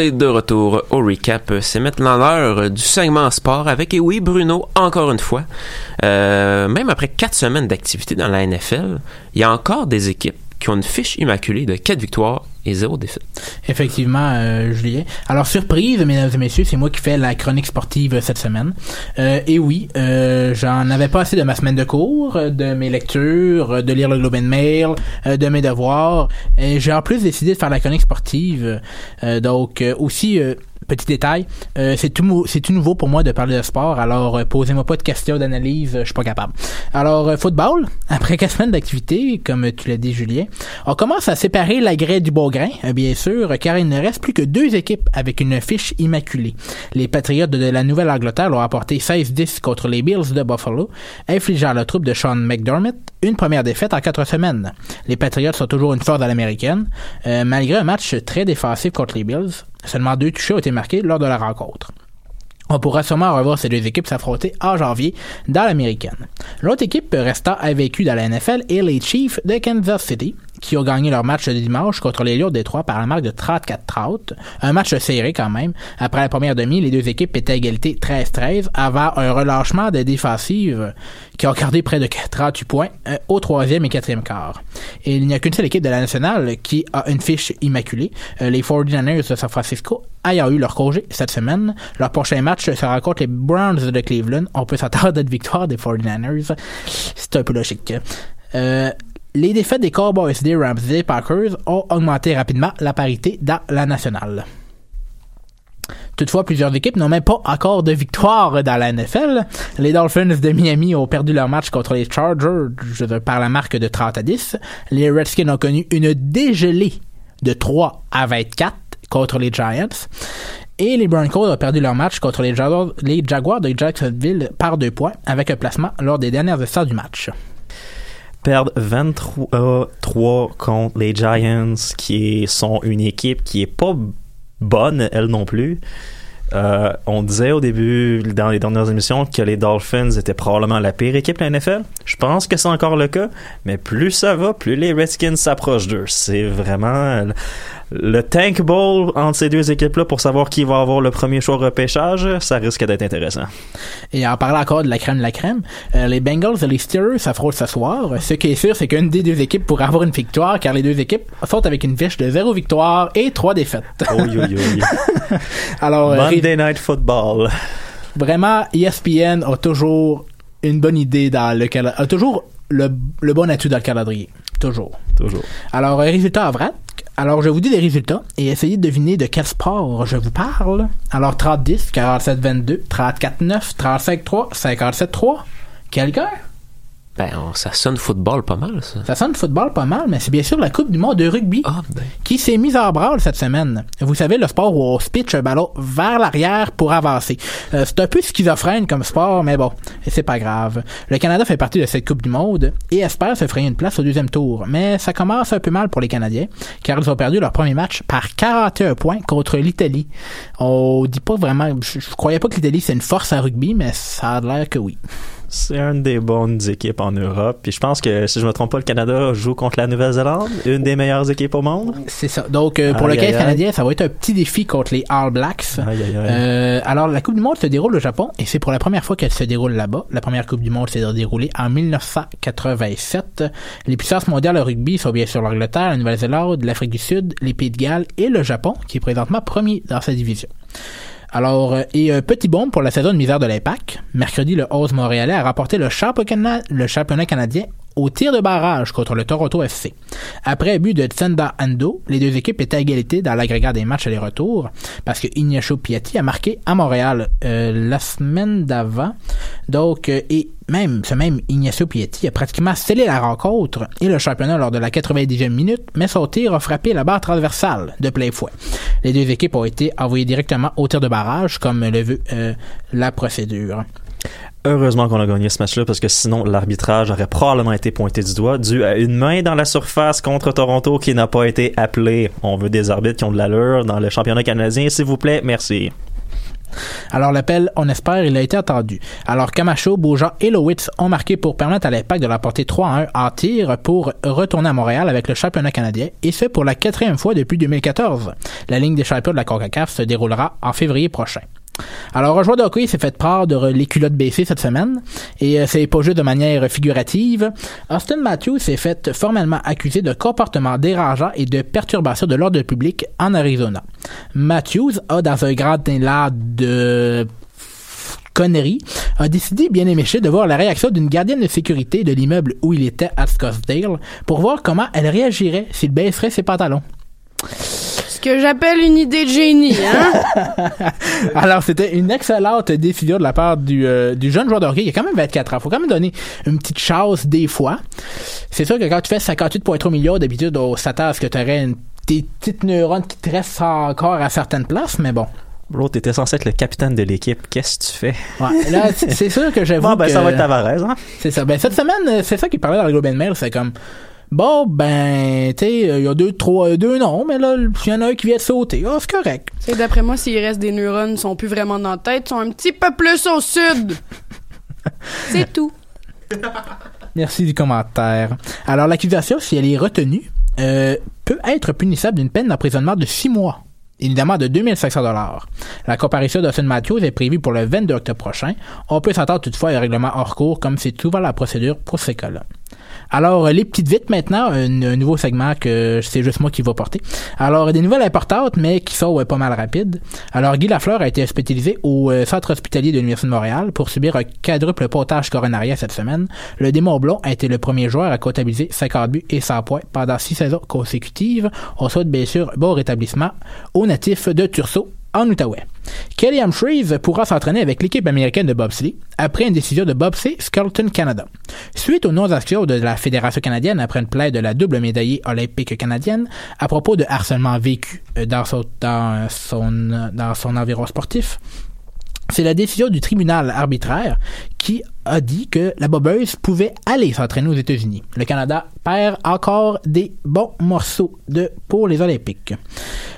De retour au recap. C'est maintenant l'heure du segment sport avec, et oui, Bruno, encore une fois. Euh, même après quatre semaines d'activité dans la NFL, il y a encore des équipes qui ont une fiche immaculée de 4 victoires et 0 défaites. Effectivement, euh, Julien. Alors, surprise, mesdames et messieurs, c'est moi qui fais la chronique sportive cette semaine. Euh, et oui, euh, j'en avais pas assez de ma semaine de cours, de mes lectures, de lire le Globe and Mail, euh, de mes devoirs. J'ai en plus décidé de faire la chronique sportive. Euh, donc, aussi... Petit détail, euh, c'est tout, nouveau pour moi de parler de sport, alors euh, posez-moi pas de questions d'analyse, euh, je suis pas capable. Alors, football, après quatre semaines d'activité, comme tu l'as dit Julien, on commence à séparer la grès du beau grain, bien sûr, car il ne reste plus que deux équipes avec une fiche immaculée. Les Patriotes de la Nouvelle-Angleterre ont apporté 16-10 contre les Bills de Buffalo, infligeant à la troupe de Sean McDermott une première défaite en quatre semaines. Les Patriots sont toujours une force à l'américaine, malgré un match très défensif contre les Bills. Seulement deux touchés ont été marqués lors de la rencontre. On pourra sûrement revoir ces deux équipes s'affronter en janvier dans l'américaine. L'autre équipe restant invaincue dans la NFL est les Chiefs de Kansas City, qui ont gagné leur match de dimanche contre les Lions de Détroit par la marque de 34-30. Un match serré quand même. Après la première demi, les deux équipes étaient à égalité 13-13 avant un relâchement des défensives qui ont gardé près de 38 points euh, au troisième et quatrième quart. Et il n'y a qu'une seule équipe de la nationale qui a une fiche immaculée. Euh, les 49ers de San Francisco ayant eu leur congé cette semaine. Leur prochain match sera contre les Browns de Cleveland. On peut s'attendre à une victoire des 49ers. C'est un peu logique. Euh, les défaites des Cowboys, des Rams et des Packers ont augmenté rapidement la parité dans la nationale. Toutefois, plusieurs équipes n'ont même pas encore de victoire dans la NFL. Les Dolphins de Miami ont perdu leur match contre les Chargers par la marque de 30 à 10. Les Redskins ont connu une dégelée de 3 à 24 contre les Giants. Et les Broncos ont perdu leur match contre les Jaguars, les Jaguars de Jacksonville par deux points avec un placement lors des dernières instants du match. Perdre 23 contre les Giants, qui sont une équipe qui est pas bonne, elle non plus. Euh, on disait au début, dans les dernières émissions, que les Dolphins étaient probablement la pire équipe de la NFL. Je pense que c'est encore le cas, mais plus ça va, plus les Redskins s'approchent d'eux. C'est vraiment le, tank bowl entre ces deux équipes-là pour savoir qui va avoir le premier choix repêchage. Ça risque d'être intéressant. Et en parlant encore de la crème de la crème, euh, les Bengals et les Steelers s'affrontent ce soir. Ce qui est sûr, c'est qu'une des deux équipes pourra avoir une victoire, car les deux équipes sont avec une fiche de zéro victoire et trois défaites. Oh, yo, yo, yo. Alors, euh, Monday Night Football. Vraiment, ESPN a toujours une bonne idée dans le a toujours le, le bon atout dans le calendrier. Toujours. Toujours. Alors, euh, résultat à vrac. Alors, je vous dis les résultats et essayez de deviner de quel sport je vous parle. Alors, 30-10, 47-22, 34-9, 35-3, 57-3. Quelqu'un? Ben, on- ça sonne football pas mal, ça. Ça sonne football pas mal, mais c'est bien sûr la Coupe du monde de rugby Ah, ben. qui s'est mise en branle cette semaine. Vous savez, le sport où on se pitch un ballon vers l'arrière pour avancer. Euh, c'est un peu schizophrène comme sport, mais bon, c'est pas grave. Le Canada fait partie de cette Coupe du monde et espère se frayer une place au deuxième tour. Mais ça commence un peu mal pour les Canadiens, car ils ont perdu leur premier match par 41 points contre l'Italie. On dit pas vraiment... Je, je croyais pas que l'Italie c'est une force à rugby, mais ça a l'air que oui. C'est une des bonnes équipes en Europe. Puis je pense que, si je me trompe pas, le Canada joue contre la Nouvelle-Zélande, une des meilleures équipes au monde. C'est ça. Donc, euh, pour Aïe, le aïe, canadien, ça va être un petit défi contre les All Blacks. Aïe, aïe, aïe. Euh, alors, la Coupe du Monde se déroule au Japon et c'est pour la première fois qu'elle se déroule là-bas. La première Coupe du Monde s'est déroulée en 1987. Les puissances mondiales au rugby sont bien sûr l'Angleterre, la Nouvelle-Zélande, l'Afrique du Sud, les Pays de Galles et le Japon, qui est présentement premier dans sa division. Alors, euh, et euh, petit bombe pour la saison de misère de l'Impact. Mercredi, le 11 Montréalais a championnat, le championnat canadien au tir de barrage contre le Toronto FC. Après but de Tsenda Ando, les deux équipes étaient à égalité dans l'agrégat des matchs aller-retour parce que Ignacio Piatti a marqué à Montréal euh, la semaine d'avant. Donc, euh, et même, ce même Ignacio Piatti a pratiquement scellé la rencontre et le championnat lors de la 90e minute, mais son tir a frappé la barre transversale de plein fouet. Les deux équipes ont été envoyées directement au tir de barrage, comme le veut euh, la procédure. Heureusement qu'on a gagné ce match-là parce que sinon l'arbitrage aurait probablement été pointé du doigt dû à une main dans la surface contre Toronto qui n'a pas été appelée. On veut des arbitres qui ont de l'allure dans le championnat canadien, s'il vous plaît. Merci. Alors l'appel, on espère, il a été entendu. Alors Camacho, Beaujean et Lowitz ont marqué pour permettre à l'Impact de l'emporter 3 à 1 en tir pour retourner à Montréal avec le championnat canadien et ce pour la quatrième fois depuis 2014. La ligne des champions de la CONCACAF se déroulera en février prochain. Alors, un joueur de s'est fait prendre les culottes baissées cette semaine, et euh, c'est pas juste de manière figurative. Austin Matthews s'est fait formellement accusé de comportement dérangeant et de perturbation de l'ordre public en Arizona. Matthews a, dans un grand élan de conneries, a décidé, bien éméché, de voir la réaction d'une gardienne de sécurité de l'immeuble où il était à Scottsdale pour voir comment elle réagirait s'il baisserait ses pantalons. Ce que j'appelle une idée de génie, hein? Alors, c'était une excellente décision de la part du, euh, du jeune joueur de hockey. Il a quand même 24 ans. Faut quand même donner une petite chance des fois. C'est sûr que quand tu fais 58.3 millions, d'habitude, on s'attend à ce que tu aurais une, des petites neurones qui te restent encore à certaines places, mais bon. L'autre était censé être le capitaine de l'équipe. Qu'est-ce que tu fais? Ouais, là, c'est sûr que j'avoue Bon, ben, que- ça va être Tavares, hein? C'est ça. Ben, cette semaine, euh, c'est ça qui parlait dans le Globe and Mail. C'est comme, bon, ben, tu sais, il y a deux, trois, deux noms, mais là, il y en a un qui vient de sauter. Ah, c'est correct. C'est d'après moi, s'il reste des neurones, ils sont plus vraiment dans la tête, ils sont un petit peu plus au sud. C'est tout. Merci du commentaire. Alors, l'accusation, si elle est retenue, euh, peut être punissable d'une peine d'emprisonnement de six mois. Évidemment, de 2500 dollars. La comparution d'Austin Matthews est prévue pour le 22 octobre prochain. On peut s'attendre toutefois à un règlement hors cours, comme c'est souvent la procédure pour ces cas-là. Alors, euh, les petites vites maintenant, un, nouveau segment que c'est juste moi qui va porter. Alors, des nouvelles importantes, mais qui sont pas mal rapides. Alors, Guy Lafleur a été hospitalisé au euh, centre hospitalier de l'Université de Montréal pour subir un quadruple potage coronarien cette semaine. Le démon blond a été le premier joueur à comptabiliser 50 buts et 100 points pendant six saisons consécutives. On souhaite bien sûr bon rétablissement aux natifs de Tursault en Outaouais. Kelly Humphreys pourra s'entraîner avec l'équipe américaine de bobsleigh après une décision de Bobsleigh Skeleton Canada. Suite aux non-actions de la Fédération canadienne après une plainte de la double médaillée olympique canadienne à propos de harcèlement vécu euh, dans son, dans euh, dans son environ sportif, c'est la décision du tribunal arbitraire qui a dit que la bobeuse pouvait aller s'entraîner aux États-Unis. Le Canada perd encore des bons morceaux de pour les Olympiques.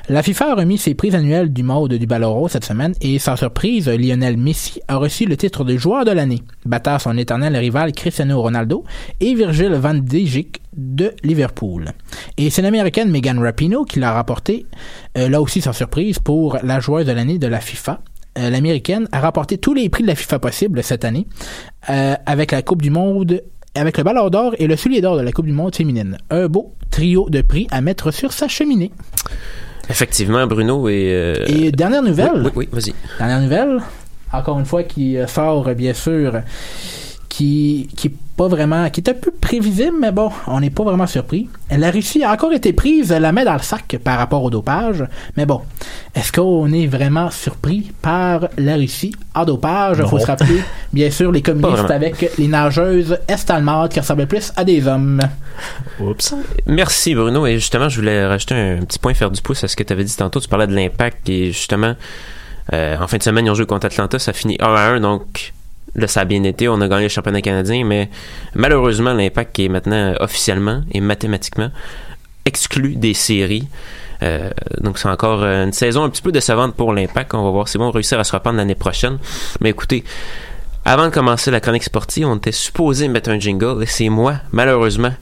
La FIFA a remis ses prises annuelles du mode du ballon rose cette semaine et sans surprise, Lionel Messi a reçu le titre de joueur de l'année, battant son éternel rival Cristiano Ronaldo et Virgil van Dijk de Liverpool. Et c'est l'américaine Megan Rapinoe qui l'a remporté, euh, là aussi sans surprise, pour la joueuse de l'année de la FIFA. Euh, l'américaine a remporté tous les prix de la FIFA possibles cette année euh, avec la Coupe du Monde, avec le Ballon d'Or et le Soulier d'Or de la Coupe du Monde féminine. Un beau trio de prix à mettre sur sa cheminée. Effectivement, Bruno et. euh, Et dernière nouvelle. Oui, oui, oui, vas-y. Dernière nouvelle, encore une fois, qui sort, bien sûr, qui, qui est pas vraiment, qui est un peu prévisible, mais bon, on n'est pas vraiment surpris. La Russie a encore été prise la main dans le sac par rapport au dopage, mais bon, est-ce qu'on est vraiment surpris par la Russie en dopage? Il faut se rappeler, bien sûr, les communistes avec les nageuses est-allemandes qui ressemblaient plus à des hommes. Oups. Merci Bruno. Et justement, je voulais rajouter un petit point faire du pouce à ce que tu avais dit tantôt. Tu parlais de l'impact et justement, euh, en fin de semaine, ils ont joué contre Atlanta. Ça finit 1 à 1. Donc là, ça a bien été. On a gagné le championnat canadien. Mais malheureusement, l'impact qui est maintenant officiellement et mathématiquement exclu des séries. Euh, donc c'est encore euh, une saison un petit peu décevante pour l'impact. On va voir si vont réussir à se reprendre l'année prochaine. Mais écoutez, avant de commencer la chronique sportive, on était supposé mettre un jingle et c'est moi, malheureusement,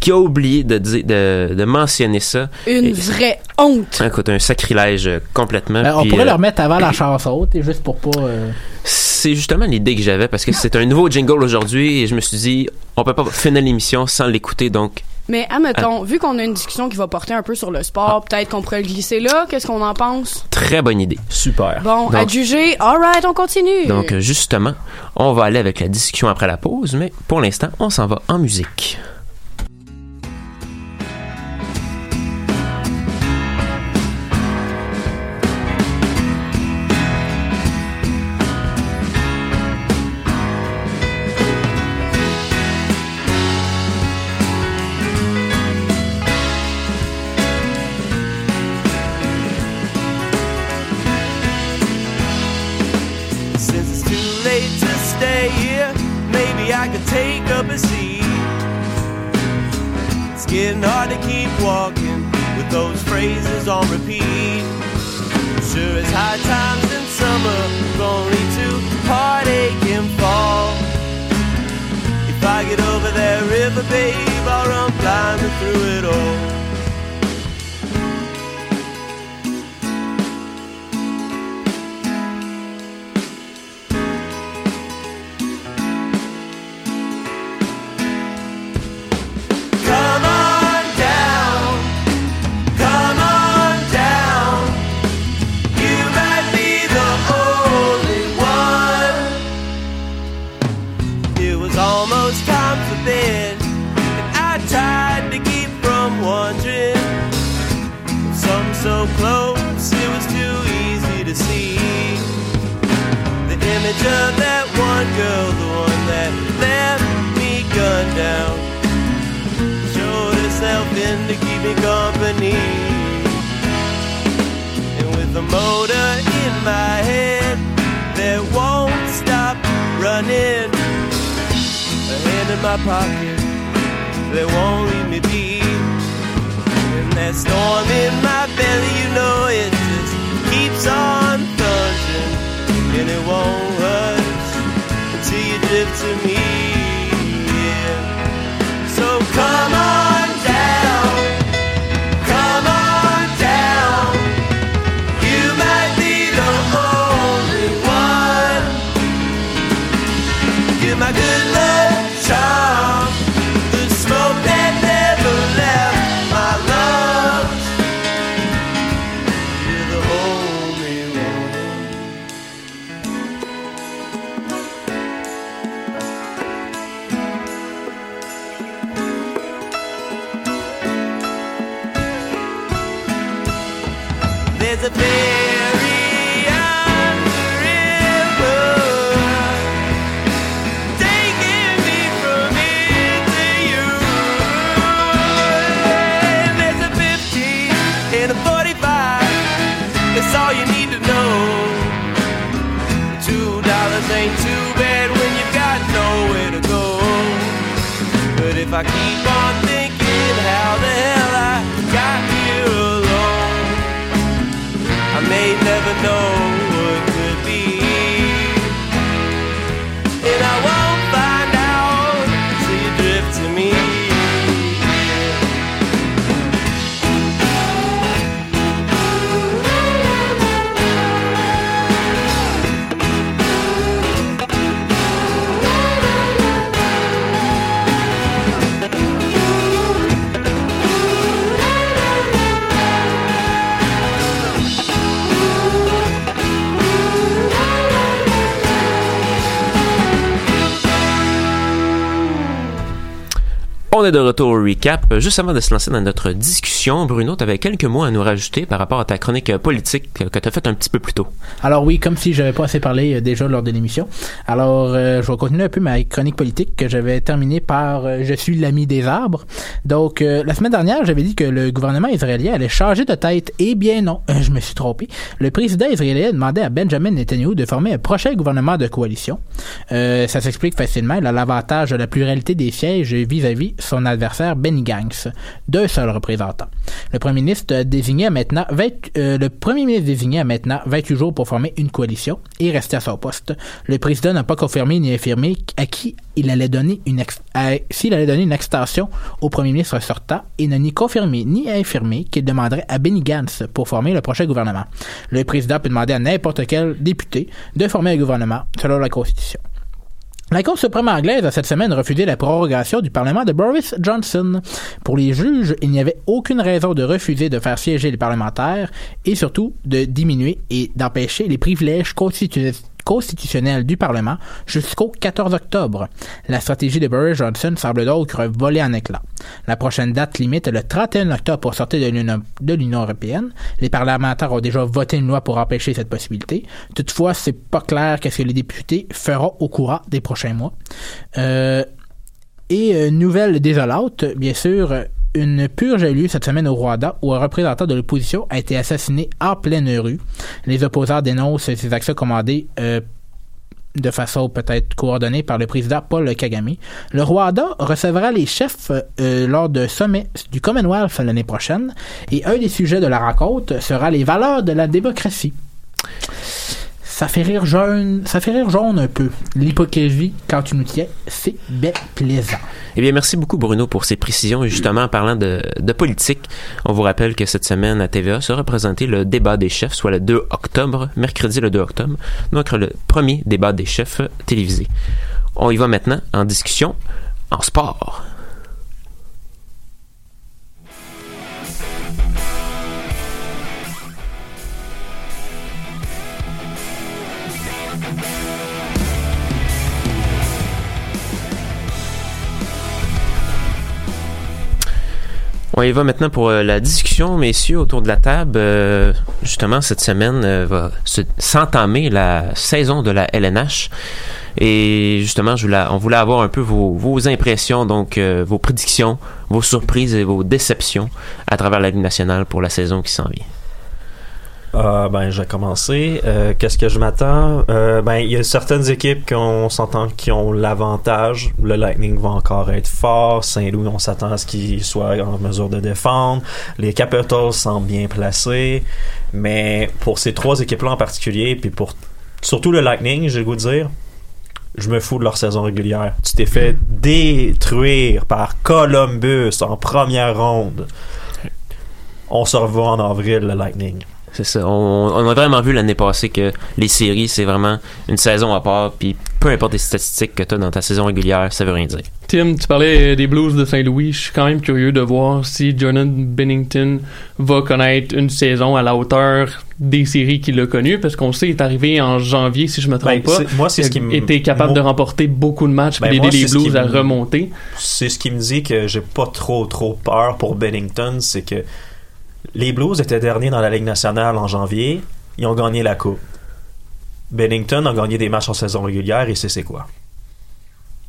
qui a oublié de, dire- de, de mentionner ça. Une Et- vraie honte. Écoute, un sacrilège euh, complètement. Euh, on Puis, pourrait euh, le remettre avant la chanson, t'sais, juste pour pas... euh, C'est justement l'idée que j'avais parce que c'est un nouveau jingle aujourd'hui et je me suis dit, on peut pas finir l'émission sans l'écouter donc. Mais admettons, vu qu'on a une discussion qui va porter un peu sur le sport, peut-être qu'on pourrait le glisser là. Qu'est-ce qu'on en pense? Très bonne idée. Super. Bon, à juger. Alright, on continue. Donc justement, on va aller avec la discussion après la pause, mais pour l'instant, on s'en va en musique. I could take up a seat. It's getting hard to keep walking with those phrases on repeat. Sure as high times in summer only to heartache and fall. If I get over that river, babe, I'll run blindly through it all. Company. And with the motor in my head that won't stop running, a hand in my pocket that won't leave me be. And that storm in my belly, you know it just keeps on thundering, and it won't hush until you drift to me. Yeah. So come on you my good love. Est de retour au recap. Juste avant de se lancer dans notre discussion, Bruno, tu avais quelques mots à nous rajouter par rapport à ta chronique euh, politique euh, que tu as faite un petit peu plus tôt. Alors oui, comme si j'avais pas assez parlé euh, déjà lors de l'émission. Alors, euh, je vais continuer un peu ma chronique politique que j'avais terminée par euh, Je suis l'ami des arbres. Donc, euh, la semaine dernière, j'avais dit que le gouvernement israélien allait changer de tête. Eh bien non, euh, je me suis trompé. Le président israélien demandait à Benjamin Netanyahu de former un prochain gouvernement de coalition. Euh, ça s'explique facilement. Il a l'avantage de la pluralité des sièges vis-à-vis son adversaire Benny Gantz, d'un seul représentant. Le premier ministre désigné maintenant 20, euh, maintenant 28 jours pour former une coalition et rester à son poste. Le président n'a pas confirmé ni affirmé à qui il allait donner une extension au premier ministre sortant et n'a ni confirmé ni infirmé qu'il demanderait à Benny Gantz pour former le prochain gouvernement. Le président peut demander à n'importe quel député de former un gouvernement selon la Constitution. La Cour suprême anglaise a cette semaine refusé la prorogation du Parlement de Boris Johnson. Pour les juges, il n'y avait aucune raison de refuser de faire siéger les parlementaires et surtout de diminuer et d'empêcher les privilèges constitu- constitutionnels du Parlement jusqu'au 14 octobre. La stratégie de Boris Johnson semble donc voler en éclats. La prochaine date limite est le 31 octobre pour sortir de l'Union- européenne. Les parlementaires ont déjà voté une loi pour empêcher cette possibilité. Toutefois, c'est pas clair qu'est-ce que les députés feront au courant des prochains mois. Euh, et euh, nouvelle désolante, bien sûr, une purge a eu lieu cette semaine au Rwanda où un représentant de l'opposition a été assassiné en pleine rue. Les opposants dénoncent ces actions commandées euh, de façon peut-être coordonnée par le président Paul Kagame. Le Rwanda recevra les chefs euh, lors de sommet du Commonwealth l'année prochaine et un des sujets de la rencontre sera les valeurs de la démocratie. Ça fait rire jaune, ça fait rire jaune un peu. L'hypocrisie, quand tu nous tiens, c'est bien plaisant. Eh bien, merci beaucoup Bruno pour ces précisions. Et justement, en parlant de, de politique, on vous rappelle que cette semaine à TVA sera présenté le débat des chefs, soit le 2 octobre, mercredi le 2 octobre, donc le premier débat des chefs télévisé. On y va maintenant en discussion en sport. On y va maintenant pour euh, la discussion, messieurs, autour de la table. Euh, justement, cette semaine euh, va se- s'entamer la saison de la LNH. Et justement, je voulais, on voulait avoir un peu vos, vos impressions, donc vos prédictions, vos surprises et vos déceptions à travers la Ligue nationale pour la saison qui s'en vient. Euh, ben, je vais commencer. Euh, Qu'est-ce que je m'attends? Euh, ben, il y a certaines équipes qu'on s'entend qui ont l'avantage. Le Lightning va encore être fort. Saint-Louis, on s'attend à ce qu'ils soient en mesure de défendre. Les Capitals sont bien placés. Mais pour ces trois équipes-là en particulier, puis pour surtout le Lightning, j'ai le goût de dire, je me fous de leur saison régulière. Tu t'es fait détruire par Columbus en première ronde. On se revoit en avril, le Lightning. C'est ça. On, on a vraiment vu l'année passée que les séries, c'est vraiment une saison à part. Puis peu importe les statistiques que tu as dans ta saison régulière, ça veut rien dire. Tim, tu parlais des Blues de Saint-Louis. Je suis quand même curieux de voir si Jordan Bennington va connaître une saison à la hauteur des séries qu'il a connues, parce qu'on sait, il est arrivé en janvier, si je me trompe Ben, pas. c'est- moi, c'est ce qui été capable de remporter beaucoup de matchs Ben, d'aider les Blues à remonter. C'est ce qui me dit que j'ai pas trop trop peur pour Bennington, c'est que les Blues étaient derniers dans la Ligue nationale en janvier, ils ont gagné la coupe. Bennington a gagné des matchs en saison régulière et c'est c'est quoi?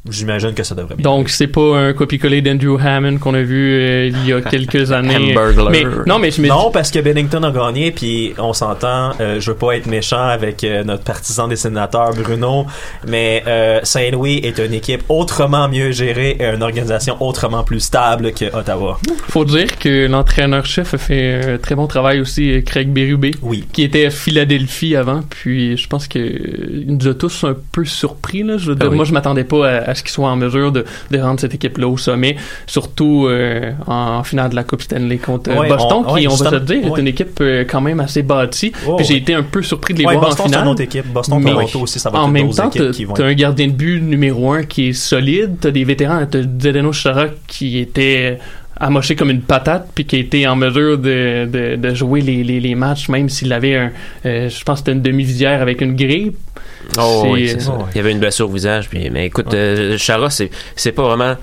J'imagine que ça devrait bien. Donc, c'est pas un copier-coller d'Andrew Hammond qu'on a vu euh, il y a quelques années. Mais, non, mais je me Non, parce que Bennington a gagné, puis on s'entend, euh, je veux pas être méchant avec euh, notre partisan des sénateurs, Bruno, mais euh, Saint-Louis est une équipe autrement mieux gérée et une organisation autrement plus stable que Ottawa. Faut dire que l'entraîneur-chef a fait un très bon travail aussi, Craig Berube, qui était à Philadelphie avant. Puis je pense que euh, il nous a tous un peu surpris. Là. Je veux Ah dire, oui. Moi, je m'attendais pas à, à ce qu'il soit en mesure de, de rendre cette équipe-là au sommet, surtout euh, en finale de la Coupe Stanley contre euh, Ouais, Boston, on- qui, ouais, on va se dire, ouais. est une équipe euh, quand même assez bâtie. Oh, Puis j'ai été un peu surpris de les voir Boston, en finale. une autre équipe. Boston, Mais Toronto aussi, ça va en même temps, t'as être- un gardien de but numéro un qui est solide, t'as des vétérans, t'as Zdeno Chara qui était amoché comme une patate puis qui a été en mesure de, de, de jouer les, les, les matchs même s'il avait un euh, je pense c'était une demi-visière avec une grille Oh, oui, c'est ça. Il y avait une blessure au visage. Puis, mais écoute, euh, Chara, c'est, c'est pas vraiment.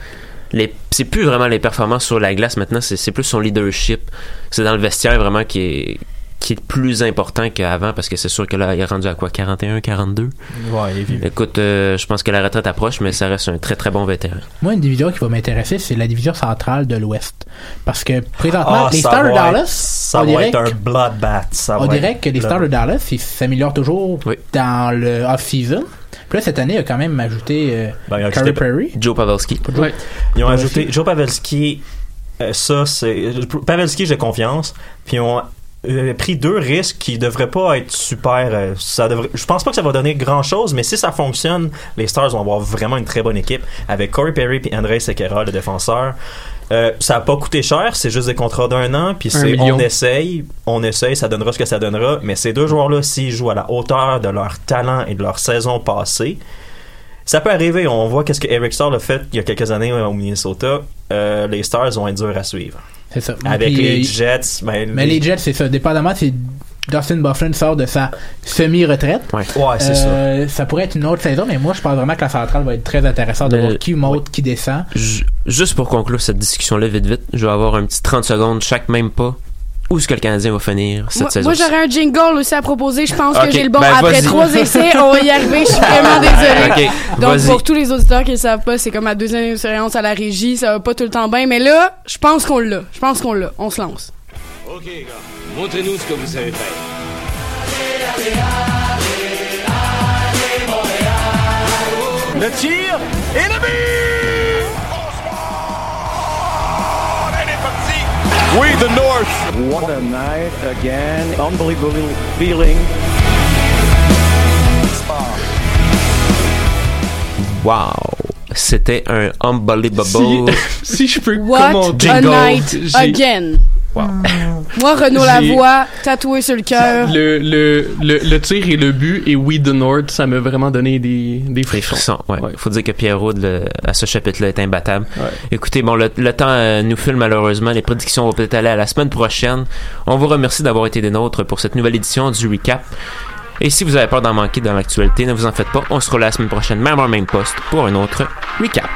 Les, c'est plus vraiment les performances sur la glace maintenant, c'est, c'est plus son leadership. C'est dans le vestiaire vraiment qui est, qui est plus important qu'avant parce que c'est sûr que là, il est rendu à quoi 41, 42 Ouais, il est vieux. Écoute, euh, je pense que la retraite approche, mais ça reste un très très bon vétéran. Moi, une division qui va m'intéresser, c'est la division centrale de l'Ouest. Parce que présentement, Ah, les ça Stars de va Dallas, être- ça on va dirait être un bloodbath. Ça on dirait que les Stars de Dallas, ils s'améliorent toujours dans le off-season. Puis là, cette année, il a quand même ajouté euh, Ben, ajouté- Perry. Joe Pavelski. Ils ont ajouté. Joe Pavelski. euh, ça, c'est. Pavelski, j'ai confiance. Puis ils ont euh, pris deux risques qui devraient pas être super. euh, ça devrait, je pense pas que ça va donner grand chose, mais si ça fonctionne, les Stars vont avoir vraiment une très bonne équipe avec Corey Perry et André Sequeira, le défenseur. Euh, ça a pas coûté cher, c'est juste des contrats d'un an, puis c'est on essaye, on essaye, ça donnera ce que ça donnera. Mais ces deux joueurs-là, s'ils jouent à la hauteur de leur talent et de leur saison passée, ça peut arriver. On voit qu'est-ce que Eric Starr a fait il y a quelques années au Minnesota. Euh, les Stars vont être durs à suivre. C'est ça. Avec Puis, les euh, Jets, ben, Mais les Jets, c'est ça. Dépendamment si Dustin Bufflin sort de sa semi-retraite. Ouais, c'est euh, ça. pourrait être une autre saison, mais moi, je pense vraiment que la centrale va être très intéressante de Mais- voir qui monte, qui descend. Ju- Juste pour conclure cette discussion-là, vite vite, je vais avoir un petit 30 secondes chaque même pas. Où est-ce que le Canadien va finir cette Moi, saison? moi, j'aurais un jingle aussi à proposer. Je pense que j'ai le bon. ben, Après trois essais, on va y arriver. Je suis vraiment désolée. Donc, pour tous les auditeurs qui ne savent pas, c'est comme ma deuxième expérience à la régie. Ça va pas tout le temps bien. Mais là, je pense qu'on l'a. Je pense qu'on l'a. On se lance. Ok, gars, montrez-nous ce que vous savez faire. Le tir et le but! We the North. What a night again. Unbelievable feeling. Wow! C'était un unbelievable. Si, si je peux What commenter. a night again. Wow. Moi, Renaud Lavoie, tatoué sur le cœur. Le, le, le, le tir et le but et We the North, ça m'a vraiment donné des, des Des frissons. frissons, ouais. Faut dire que Pierre Roud, à ce chapitre-là, est imbattable. Écoutez, bon, le, le temps euh, nous file malheureusement. Les prédictions vont peut-être aller à la semaine prochaine. On vous remercie d'avoir été des nôtres pour cette nouvelle édition du Recap. Et si vous avez peur d'en manquer dans l'actualité, ne vous en faites pas. On sera là la semaine prochaine, même en même poste, pour un autre Recap.